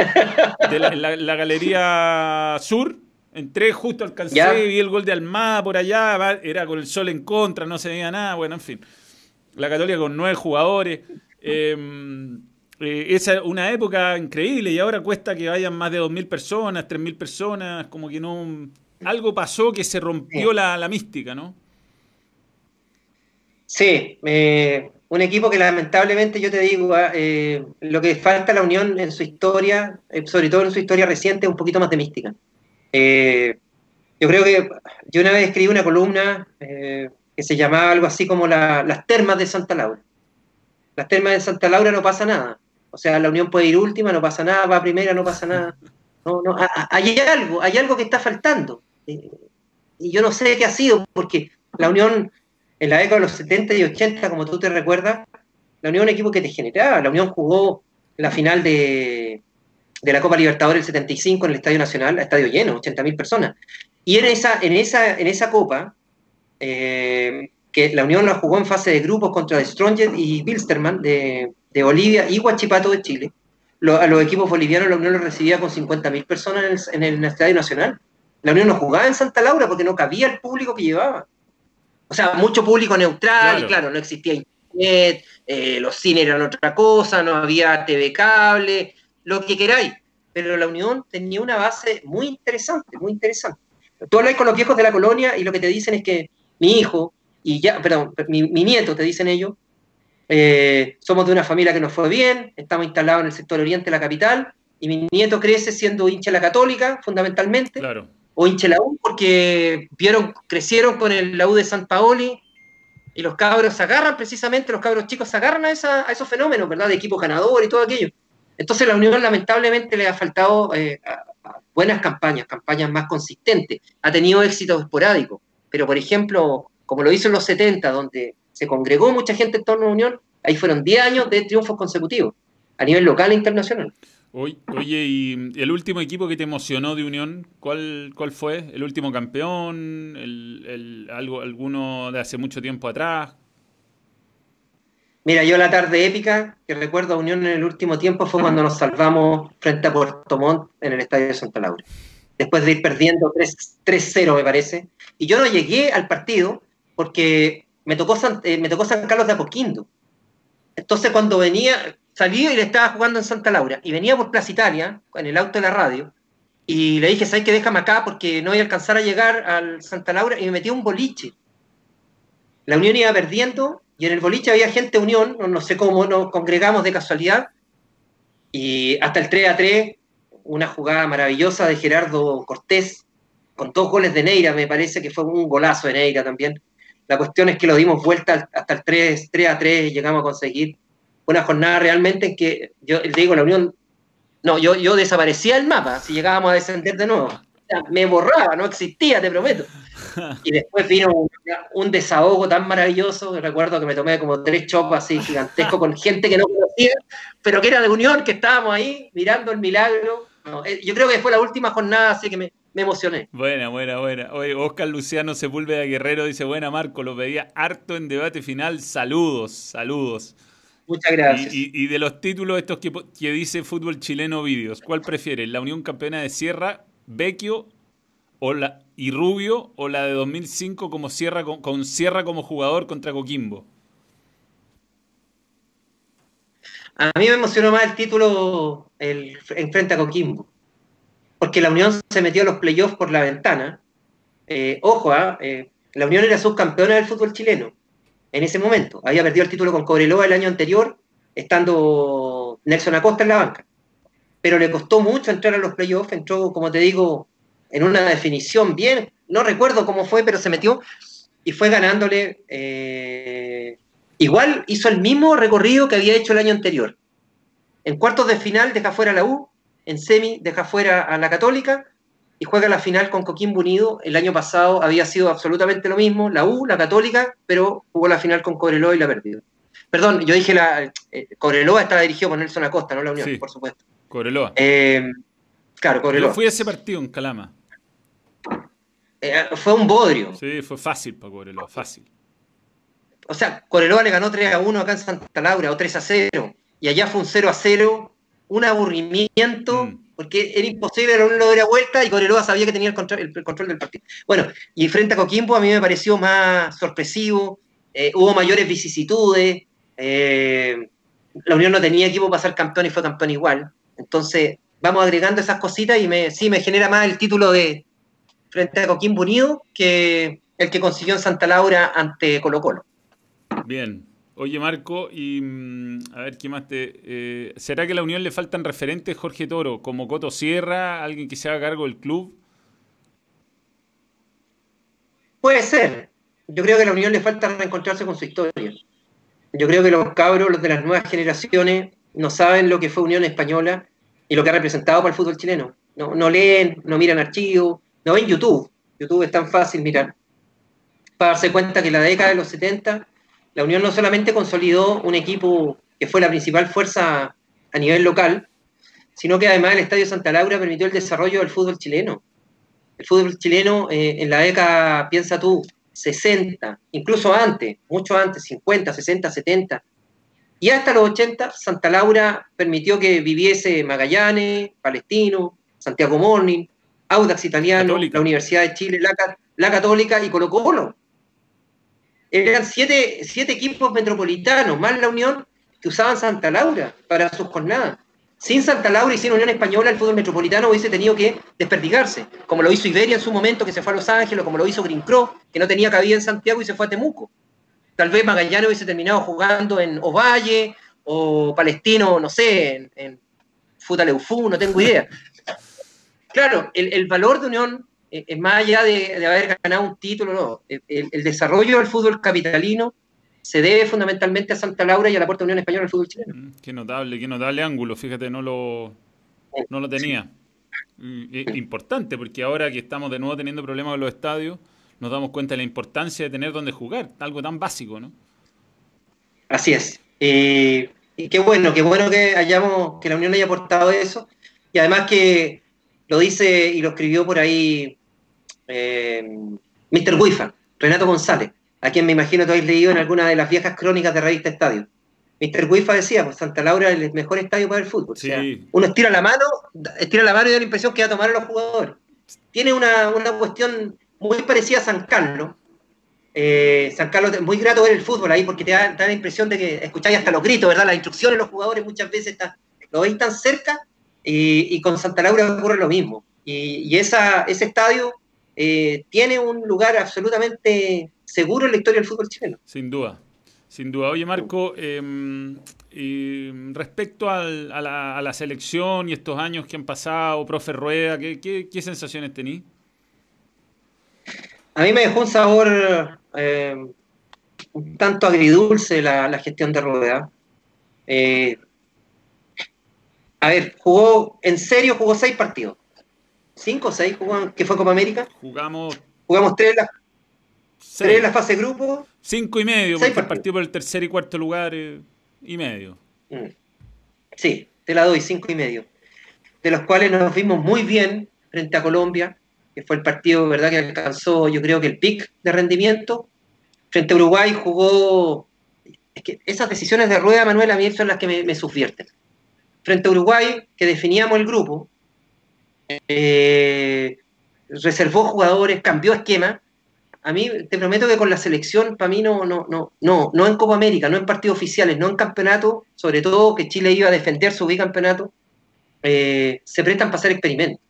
la, galería sur. Entré justo, alcancé, vi el gol de Almada por allá, era con el sol en contra, no se veía nada, bueno, en fin. La Católica con nueve jugadores. Em, eh, esa es una época increíble y ahora cuesta que vayan más de dos mil personas, tres mil personas, como que no... Algo pasó que se rompió la, la mística, ¿no? Sí, eh, un equipo que lamentablemente yo te digo, ah, eh, lo que falta a la Unión en su historia, sobre todo en su historia reciente, es un poquito más de mística. Yo creo que yo una vez escribí una columna que se llamaba algo así como las termas de Santa Laura. Las termas de Santa Laura no pasa nada. O sea, la Unión puede ir última, no pasa nada, va primera, no pasa nada. No, no, hay algo, hay algo que está faltando. y yo no sé qué ha sido, porque la Unión en la década de los 70 y 80, como tú te recuerdas, la Unión un equipo que te generaba. La Unión jugó la final de, la Copa Libertadores del 75 en el Estadio Nacional, estadio lleno, 80.000 personas. Y en esa, en esa, en esa Copa, eh, que la Unión la jugó en fase de grupos contra Stronger y Bilsterman de, Bolivia y Huachipato de Chile. a los equipos bolivianos la Unión los recibía con 50.000 personas en el, en el Estadio Nacional. La Unión no jugaba en Santa Laura porque no cabía el público que llevaba o sea, mucho público neutral, y claro, no existía internet, eh, los cines eran otra cosa, no había TV cable, lo que queráis. Pero la Unión tenía una base muy interesante, muy interesante. Tú hablas con los viejos de la colonia y lo que te dicen es que mi hijo, y ya, perdón, mi, nieto, te dicen ellos, eh, somos de una familia que nos fue bien, estamos instalados en el sector oriente de la capital, y mi nieto crece siendo hincha de la católica, fundamentalmente. Claro o hinche la U porque vieron, crecieron con el, la U de San Paoli y los cabros se agarran precisamente, los cabros chicos se agarran a, esos fenómenos, ¿verdad? De equipo ganador y todo aquello. Entonces la Unión lamentablemente le ha faltado eh, buenas campañas, campañas más consistentes. Ha tenido éxito esporádico, pero por ejemplo, como lo hizo en los 70, donde se congregó mucha gente en torno a la Unión, ahí fueron 10 años de triunfos consecutivos, a nivel local e internacional. Oye, ¿y el último equipo que te emocionó de Unión, cuál, cuál fue? ¿El último campeón? El, algo, ¿Alguno de hace mucho tiempo atrás? Mira, yo la tarde épica que recuerdo a Unión en el último tiempo fue cuando nos salvamos frente a Puerto Montt en el Estadio de Santa Laura. Después de ir perdiendo 3-0, me parece. Y yo no llegué al partido porque me tocó San, eh, me tocó San Carlos de Apoquindo. Entonces, cuando venía, salí y le estaba jugando en Santa Laura. Y venía por Plaza Italia, en el auto de la radio. Y le dije, ¿sabes qué? Déjame acá porque no voy a alcanzar a llegar al Santa Laura. Y me metí un boliche. La Unión iba perdiendo y en el boliche había gente Unión, no, sé cómo nos congregamos de casualidad. Y hasta el 3 a 3, una jugada maravillosa de Gerardo Cortés, con dos goles de Neira, me parece que fue un golazo de Neira también. La cuestión es que lo dimos vuelta hasta el 3, 3 a 3 y llegamos a conseguir una jornada realmente en que, yo digo, la Unión, no, yo, yo desaparecía el mapa si llegábamos a descender de nuevo. me borraba, no existía, te prometo. Y después vino un, desahogo tan maravilloso, recuerdo que me tomé como tres chopas así gigantescos con gente que no conocía, pero que era de Unión, que estábamos ahí mirando el milagro. Eh, yo creo que fue la última jornada, así que me, me emocioné. Buena, buena, buena. Oye, Oscar Luciano Sepúlveda Guerrero dice, buena Marco, lo veía harto en debate final. Saludos, saludos. Muchas gracias. Y, de los títulos estos que, que, dice Fútbol Chileno Vídeos, ¿cuál prefieres? ¿La Unión Campeona de Sierra, Vecchio o la, y Rubio o la de 2005 como Sierra, con, Sierra como jugador contra Coquimbo? A mí me emocionó más el título el, en frente a Coquimbo porque la Unión se metió a los playoffs por la ventana. Eh, ojo, ¿ah? eh, la Unión era subcampeona del fútbol chileno en ese momento. Había perdido el título con Cobreloa el año anterior, estando Nelson Acosta en la banca. Pero le costó mucho entrar a los playoffs, entró, como te digo, en una definición bien, no recuerdo cómo fue, pero se metió y fue ganándole. Eh, igual hizo el mismo recorrido que había hecho el año anterior. En cuartos de final deja fuera la U, en semi deja fuera a la Católica y juega la final con Coquimbo Unido. El año pasado había sido absolutamente lo mismo, la U, la Católica, pero jugó la final con Cobreloa y la perdió. Perdón, yo dije la eh, Cobreloa estaba dirigido por Nelson Acosta, no la Unión, por supuesto. Cobreloa. Eh, claro, Cobreloa. Yo fui a ese partido en Calama. Eh, fue un bodrio. Sí, fue fácil para Cobreloa, fácil. O sea, Cobreloa le ganó 3 a 1 acá en Santa Laura, o 3 a 0. Y allá fue un 0 a 0 un aburrimiento, mm. porque era imposible era un lo de vuelta y Coreloa sabía que tenía el control, el, control, del partido. Bueno, y frente a Coquimbo a mí me pareció más sorpresivo, eh, hubo mayores vicisitudes, eh, la Unión no tenía equipo para ser campeón y fue campeón igual. Entonces, vamos agregando esas cositas y me, sí me genera más el título de frente a Coquimbo Unido que el que consiguió en Santa Laura ante Colo Colo. Bien, Oye, Marco, y mm, a ver qué más te. Eh, ¿Será que a la Unión le faltan referentes, Jorge Toro, como Coto Sierra, alguien que se haga cargo del club? Puede ser. Yo creo que a la Unión le falta reencontrarse con su historia. Yo creo que los cabros, los de las nuevas generaciones, no saben lo que fue Unión Española y lo que ha representado para el fútbol chileno. No, no leen, no miran archivos, no ven YouTube. YouTube es tan fácil mirar. Para darse cuenta que la década de los 70 la Unión no solamente consolidó un equipo que fue la principal fuerza a nivel local, sino que además el Estadio Santa Laura permitió el desarrollo del fútbol chileno. El fútbol chileno eh, en la década, piensa tú, 60, incluso antes, mucho antes, 50, 60, 70, y hasta los 80, Santa Laura permitió que viviese Magallanes, Palestino, Santiago Morning, Audax Italiano, la Universidad de Chile, la, la Católica y Colo Colo eran siete, equipos metropolitanos, más la Unión, que usaban Santa Laura para sus jornadas. Sin Santa Laura y sin Unión Española, el fútbol metropolitano hubiese tenido que desperdigarse, como lo hizo Iberia en su momento, que se fue a Los Ángeles, como lo hizo Green que no tenía cabida en Santiago y se fue a Temuco. Tal vez Magallanes hubiese terminado jugando en Ovalle o Palestino, no sé, en, en Futaleufú, no tengo idea. Claro, el, el valor de Unión eh, más allá de, haber ganado un título, no. El, desarrollo del fútbol capitalino se debe fundamentalmente a Santa Laura y a la Puerta Unión Española del fútbol chileno. Mm, qué notable, qué notable ángulo, fíjate, no lo, no lo tenía. Importante, porque ahora que estamos de nuevo teniendo problemas con los estadios, nos damos cuenta de la importancia de tener donde jugar, algo tan básico, ¿no? Así es. y qué bueno, qué bueno que hayamos, que la Unión haya aportado eso. Y además que lo dice y lo escribió por ahí eh, Mr. Wifa, Renato González, a quien me imagino que habéis leído en alguna de las viejas crónicas de revista Estadio. Mr. Wifa decía, pues Santa Laura es el mejor estadio para el fútbol. uno estira la mano, estira la mano y da la impresión que va a tomar a los jugadores. Tiene una, cuestión muy parecida a San Carlos. Eh, San Carlos, muy grato ver el fútbol ahí porque te da, la impresión de que escucháis hasta los gritos, ¿verdad? Las instrucciones de los jugadores muchas veces está, lo veis tan cerca y, con Santa Laura ocurre lo mismo. Y, esa, ese estadio eh, tiene un lugar absolutamente seguro en la historia del fútbol chileno. Sin duda, sin duda. Oye, Marco, em, respecto a, la, selección y estos años que han pasado, profe Rueda, ¿qué, qué, sensaciones tenéis? A mí me dejó un sabor eh, un tanto agridulce la, gestión de Rueda. Eh, a ver, jugó, en serio, jugó seis partidos. ¿Cinco o seis que fue Copa América? Jugamos. Jugamos tres en la, tres en la fase grupo. Cinco y medio, porque el partido por el tercer y cuarto lugar eh, y medio. Mm. Sí, te la doy, cinco y medio. De los cuales nos vimos muy bien frente a Colombia, que fue el partido, ¿verdad?, que alcanzó, yo creo que el pic de rendimiento. Frente a Uruguay jugó. Es que esas decisiones de rueda, Manuel, a mí son las que me, me subvierten. Frente a Uruguay, que definíamos el grupo, eh, reservó jugadores, cambió esquema. A mí te prometo que con la selección, para mí no, no, no, no, no en Copa América, no en partidos oficiales, no en campeonato, sobre todo que Chile iba a defender su bicampeonato, eh, se prestan para hacer experimentos.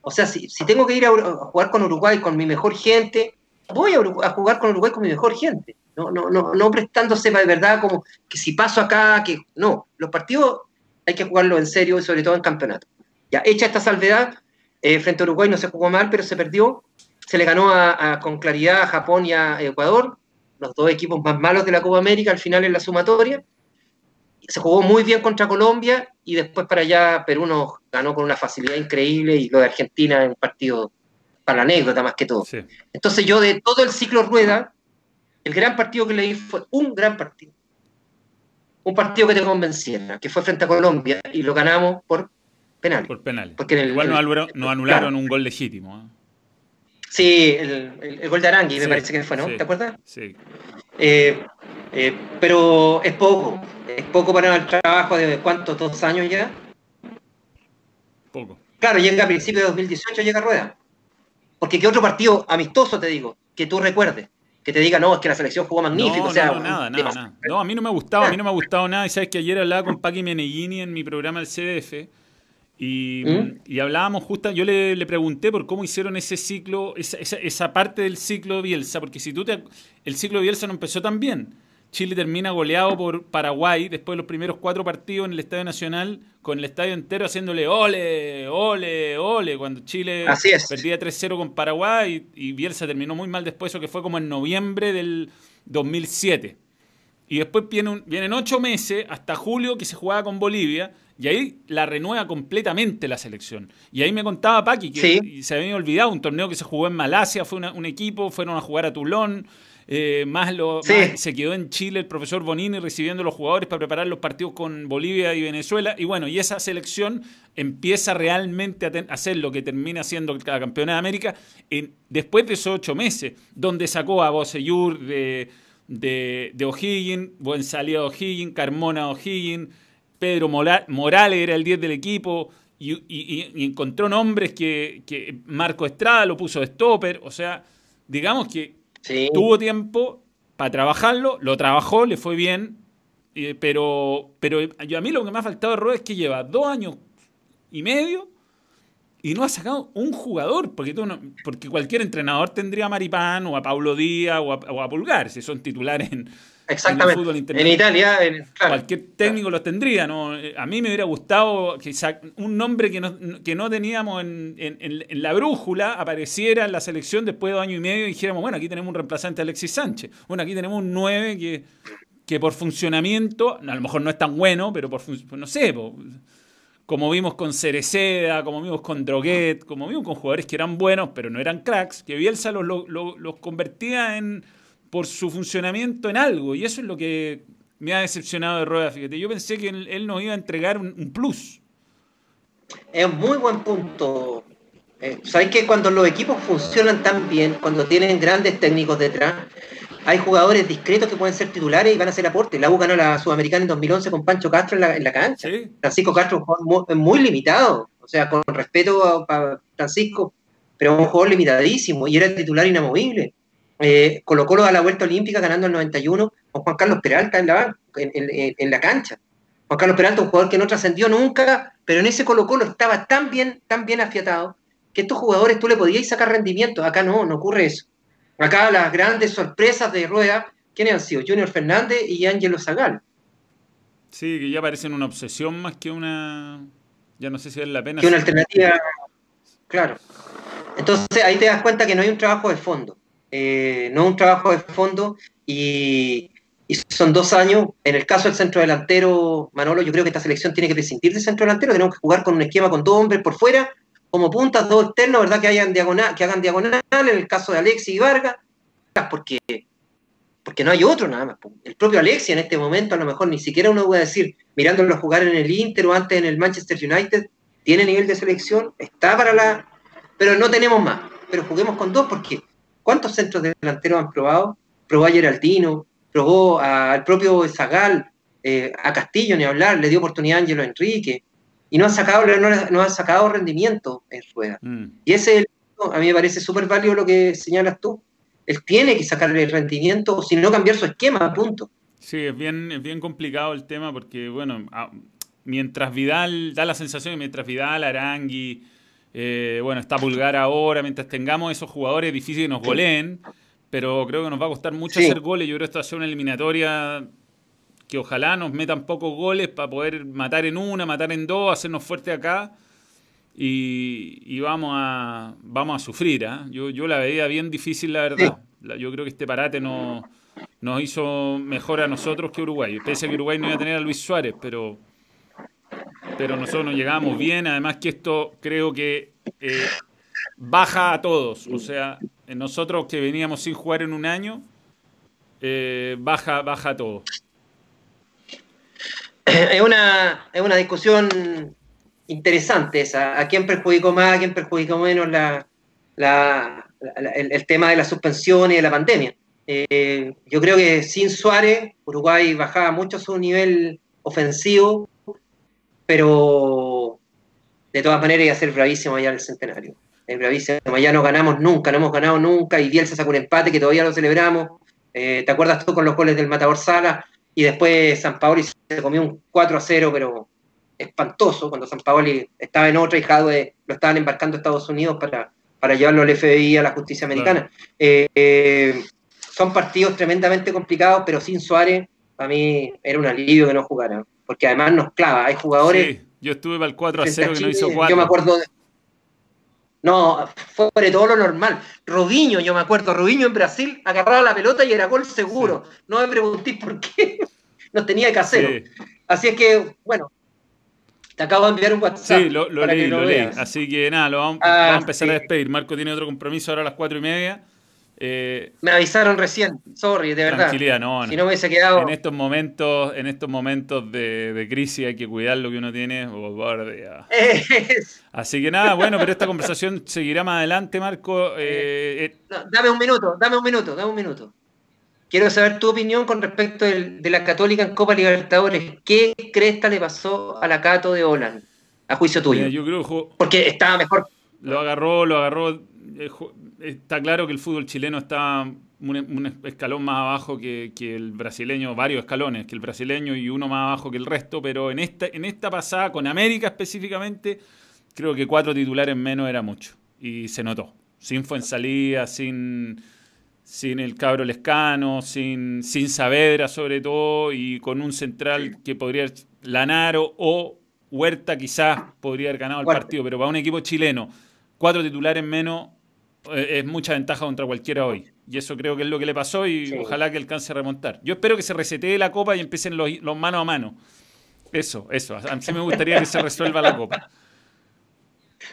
O sea, si, tengo que ir a, jugar con Uruguay con mi mejor gente, voy a, jugar con Uruguay con mi mejor gente. No, no, no, no prestándose de verdad como que si paso acá, que no. Los partidos hay que jugarlos en serio y sobre todo en campeonato. Ya hecha esta salvedad, eh, frente a Uruguay no se jugó mal, pero se perdió. Se le ganó con claridad a Japón y a Ecuador, los dos equipos más malos de la Copa América al final en la sumatoria. Se jugó muy bien contra Colombia y después para allá Perú nos ganó con una facilidad increíble y lo de Argentina en un partido para la anécdota más que todo. Entonces yo de todo el ciclo rueda, el gran partido que leí fue un gran partido. Un partido que te convenciera, que fue frente a Colombia y lo ganamos por penal. Por penal. Porque Igual nos anularon, un gol legítimo. ¿eh? Sí, el, gol de Arangui me parece que fue, ¿no? ¿Te acuerdas? Sí. Eh, eh, pero es poco. Es poco para el trabajo de cuántos, dos años ya. Poco. Claro, llega a principios de 2018, llega Rueda. Porque qué otro partido amistoso, te digo, que tú recuerdes, que te diga, no, es que la selección jugó magnífico. No, no, nada, nada, nada. No, a mí no me gustaba, a mí no me ha gustado nada. Y sabes que ayer hablaba con Paqui Meneghini en mi programa del CDF ¿Mm? Y, hablábamos justo, yo le, pregunté por cómo hicieron ese ciclo, esa, esa, parte del ciclo de Bielsa, porque si tú te, el ciclo de Bielsa no empezó tan bien. Chile termina goleado por Paraguay después de los primeros cuatro partidos en el Estadio Nacional, con el estadio entero haciéndole ole, ole, ole, cuando Chile perdía 3-0 con Paraguay y, Bielsa terminó muy mal después, eso que fue como en noviembre del 2007. Y después vienen, vienen ocho meses hasta julio que se jugaba con Bolivia y ahí la renueva completamente la selección. Y ahí me contaba Paqui que se había olvidado un torneo que se jugó en Malasia, fue un equipo, fueron a jugar a Toulon. Eh, más, lo, se quedó en Chile el profesor Bonini recibiendo a los jugadores para preparar los partidos con Bolivia y Venezuela. Y bueno, y esa selección empieza realmente a, hacer lo que termina siendo la campeona de América en, después de esos ocho meses, donde sacó a Boseyur de, de, de O'Higgins, Buen Salida O'Higgins, Carmona O'Higgins. Pedro Morales era el 10 del equipo y, encontró nombres que, Marco Estrada lo puso de stopper. O sea, digamos que tuvo tiempo para trabajarlo, lo trabajó, le fue bien, pero, pero a mí lo que me ha faltado de es que lleva dos años y medio y no ha sacado un jugador, porque, tú porque cualquier entrenador tendría a Maripán o a Paulo Díaz o a, o a Pulgar, si son titulares en, Exactamente. En, Italia, cualquier técnico los tendría. ¿no? A mí me hubiera gustado que un nombre que no, que no teníamos en, en, la brújula apareciera en la selección después de dos años y medio y dijéramos, bueno, aquí tenemos un reemplazante Alexis Sánchez. Bueno, aquí tenemos un 9 que, que por funcionamiento, a lo mejor no es tan bueno, pero por no sé, como vimos con Cereceda, como vimos con Droguet, como vimos con jugadores que eran buenos, pero no eran cracks, que Bielsa los, los convertía en por su funcionamiento en algo. Y eso es lo que me ha decepcionado de Rueda, fíjate. Yo pensé que él, nos iba a entregar un, plus. Es un muy buen punto. Eh, Sabes que cuando los equipos funcionan tan bien, cuando tienen grandes técnicos detrás, hay jugadores discretos que pueden ser titulares y van a hacer aporte. La U ganó la Sudamericana en 2011 con Pancho Castro en la, cancha. Francisco Castro es muy, limitado, o sea, con respeto a Francisco, pero un jugador limitadísimo y era titular inamovible. Eh, Colo Colo a la vuelta olímpica ganando el 91 con Juan Carlos Peralta en la, en, la cancha. Juan Carlos Peralta, un jugador que no trascendió nunca, pero en ese Colo Colo estaba tan bien, tan bien afiatado que estos jugadores tú le podías sacar rendimiento. Acá no, no ocurre eso. Acá las grandes sorpresas de Rueda, ¿quiénes han sido? Junior Fernández y Ángelo Zagal. Sí, que ya parecen una obsesión más que una. Ya no sé si es la pena. Que una alternativa. Claro. Entonces ahí te das cuenta que no hay un trabajo de fondo. Eh, no un trabajo de fondo y, son dos años. En el caso del centro delantero, Manolo, yo creo que esta selección tiene que prescindir del centro delantero, tenemos que jugar con un esquema con dos hombres por fuera, como puntas, dos externos, ¿verdad? Que, hayan diagonal, que hagan diagonal, en el caso de Alexis y Vargas, porque, porque no hay otro nada más. El propio Alexis en este momento, a lo mejor ni siquiera uno puede decir, mirándolo jugar en el Inter o antes en el Manchester United, tiene nivel de selección, está para la... Pero no tenemos más. Pero juguemos con dos porque ¿cuántos centros delanteros han probado? Probó a Geraldino, probó al propio Zagal, eh, a Castillo, ni hablar, le dio oportunidad a Angelo Enrique, y no ha sacado, no, ha sacado rendimiento en rueda. Mm. Y ese a mí me parece súper válido lo que señalas tú. Él tiene que sacar el rendimiento, o si no cambiar su esquema, punto. Sí, es bien, es bien complicado el tema porque, bueno, mientras Vidal, da la sensación que mientras Vidal, Arangui, eh, bueno, está Pulgar ahora, mientras tengamos esos jugadores, difícil que nos goleen, pero creo que nos va a costar mucho hacer goles. Yo creo que esto va a ser una eliminatoria que ojalá nos metan pocos goles para poder matar en una, matar en dos, hacernos fuerte acá. Y, vamos, a, vamos a sufrir. ¿ah? Yo, yo la veía bien difícil, la verdad. Yo creo que este parate no, nos hizo mejor a nosotros que Uruguay. Pese a que Uruguay no iba a tener a Luis Suárez, pero pero nosotros nos llegamos bien. Además que esto creo que eh, baja a todos. O sea, nosotros que veníamos sin jugar en un año, eh, baja, baja a todos. Es una, es una discusión interesante esa. ¿A quién perjudicó más, a quién perjudicó menos la, el, tema de la suspensión y de la pandemia? Eh, yo creo que sin Suárez, Uruguay bajaba mucho su nivel ofensivo pero de todas maneras iba a ser bravísimo allá en el centenario. Es bravísimo, allá no ganamos nunca, no hemos ganado nunca, y Bielsa sacó un empate que todavía lo celebramos. Eh, ¿Te acuerdas tú con los goles del Matador Sala? Y después San Paoli se comió un 4 a 0, pero espantoso, cuando San Paoli estaba en otra y Jadwe lo estaban embarcando a Estados Unidos para, para llevarlo al FBI, a la justicia americana. Eh, eh, son partidos tremendamente complicados, pero sin Suárez, a mí era un alivio que no jugara porque además nos clava. Hay jugadores. Sí, yo estuve para el 4 a 0 que no hizo 4. Yo me acuerdo. No, fue sobre todo lo normal. Robinho, yo me acuerdo, Robinho en Brasil agarraba la pelota y era gol seguro. No me pregunté por qué. no tenía que hacerlo. Así es que, bueno, te acabo de enviar un WhatsApp. Sí, lo, leí, lo, leí. Así que nada, lo vamos, a ah, empezar a despedir. Marco tiene otro compromiso ahora a las 4 y media. Eh, me avisaron recién, sorry, de verdad. Tranquilidad, no, Si no hubiese quedado. En estos momentos, en estos momentos de, crisis hay que cuidar lo que uno tiene. Así que nada, bueno, pero esta conversación seguirá más adelante, Marco. Eh, eh, dame un minuto, dame un minuto, dame un minuto. Quiero saber tu opinión con respecto de la Católica en Copa Libertadores. ¿Qué cresta le pasó a la Cato de Holland? A juicio tuyo. yo creo Porque estaba mejor. Lo agarró, lo agarró está claro que el fútbol chileno está un, escalón más abajo que, el brasileño, varios escalones, que el brasileño y uno más abajo que el resto, pero en esta, en esta pasada, con América específicamente, creo que cuatro titulares menos era mucho. Y se notó. Sin Fuensalida, sin, sin el cabro Lescano, sin, sin Saavedra sobre todo, y con un central que podría, Lanaro o Huerta quizás podría haber ganado el partido, pero para un equipo chileno, cuatro titulares menos eh, es mucha ventaja contra cualquiera hoy. Y eso creo que es lo que le pasó y ojalá que alcance a remontar. Yo espero que se resetee la copa y empiecen los, los mano a mano. Eso, eso. A mí me gustaría que se resuelva la copa.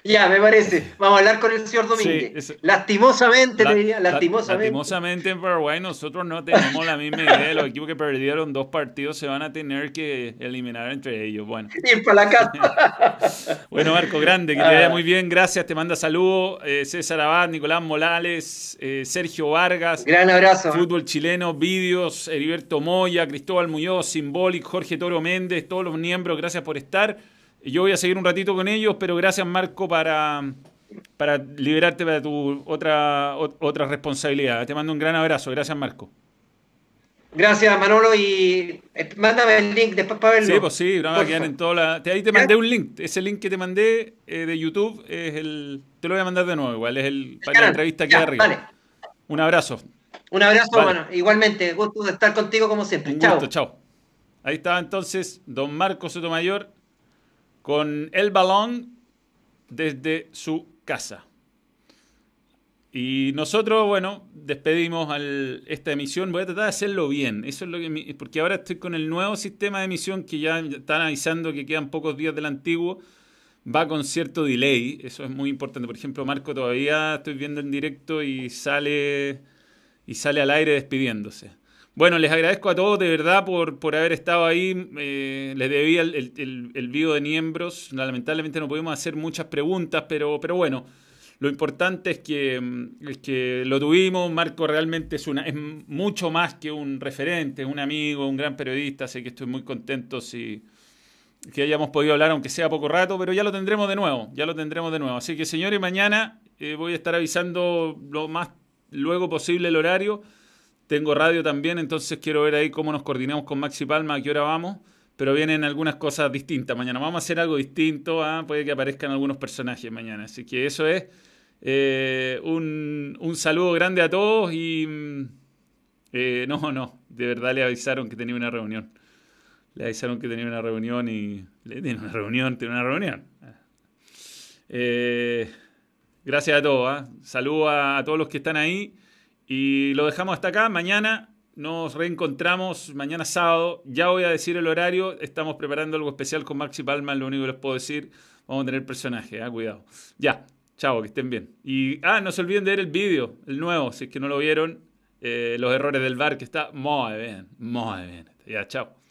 Ya, me parece. Vamos a hablar con el señor Domínguez. lastimosamente, te diría, lastimosamente. Lastimosamente en Paraguay nosotros no tenemos la misma idea. Los equipos que perdieron dos partidos se van a tener que eliminar entre ellos. Bueno. Ir para la casa. bueno, Marco, grande, que te vaya ah. muy bien. Gracias, te manda saludos. Eh, César Abad, Nicolás Morales, eh, Sergio Vargas. Gran abrazo. Fútbol chileno, vídeos, Heriberto Moya, Cristóbal Muñoz, Symbolic, Jorge Toro Méndez, todos los miembros, gracias por estar. Yo voy a seguir un ratito con ellos, pero gracias Marco para, para liberarte para tu otra, otra responsabilidad. Te mando un gran abrazo. Gracias Marco. Gracias Manolo y eh, mándame el link después para verlo. Sí, pues sí, a quedar en toda la... Ahí te mandé un link. Ese link que te mandé eh, de YouTube es el... Te lo voy a mandar de nuevo igual. Es el para la entrevista aquí arriba. Vale. Un abrazo. Un abrazo, hermano. Igualmente, gusto de estar contigo como siempre. chao. chao. Ahí estaba entonces don Marco Sotomayor con el balón desde su casa. Y nosotros, bueno, despedimos esta emisión. Voy a tratar de hacerlo bien. Eso es lo que porque ahora estoy con el nuevo sistema de emisión que ya están avisando que quedan pocos días del antiguo. Va con cierto delay. Eso es muy importante. Por ejemplo, Marco todavía estoy viendo en directo y sale y sale al aire despidiéndose. Bueno, les agradezco a todos de verdad por, por haber estado ahí. Eh, les debía el, el, el, video de miembros. Lamentablemente no pudimos hacer muchas preguntas, pero, pero bueno, lo importante es que, mm, es que lo tuvimos. Marco realmente es, una, es mucho más que un referente, un amigo, un gran periodista. Así que estoy muy contento si que hayamos podido hablar, aunque sea poco rato, pero ya lo tendremos de nuevo. Ya lo tendremos de nuevo. Así que, señores, mañana eh, voy a estar avisando lo más luego posible el horario tengo radio también, entonces quiero ver ahí cómo nos coordinamos con Maxi Palma, a qué hora vamos. Pero vienen algunas cosas distintas mañana. Vamos a hacer algo distinto. ¿ah? Puede que aparezcan algunos personajes mañana. Así que eso es. Eh, un, saludo grande a todos y. Mm, eh, no, no. De verdad le avisaron que tenía una reunión. Le avisaron que tenía una reunión y. Tiene una reunión, tiene una reunión. Eh, gracias a todos. ¿ah? Saludo a todos los que están ahí. Y lo dejamos hasta acá. Mañana nos reencontramos, mañana sábado. Ya voy a decir el horario. Estamos preparando algo especial con Maxi Palma, lo único que les puedo decir. Vamos a tener personaje, ¿eh? cuidado. Ya, chao, que estén bien. Y, ah, no se olviden de ver el vídeo, el nuevo, si es que no lo vieron. Eh, los errores del bar, que está muy bien, muy bien. Ya, chao.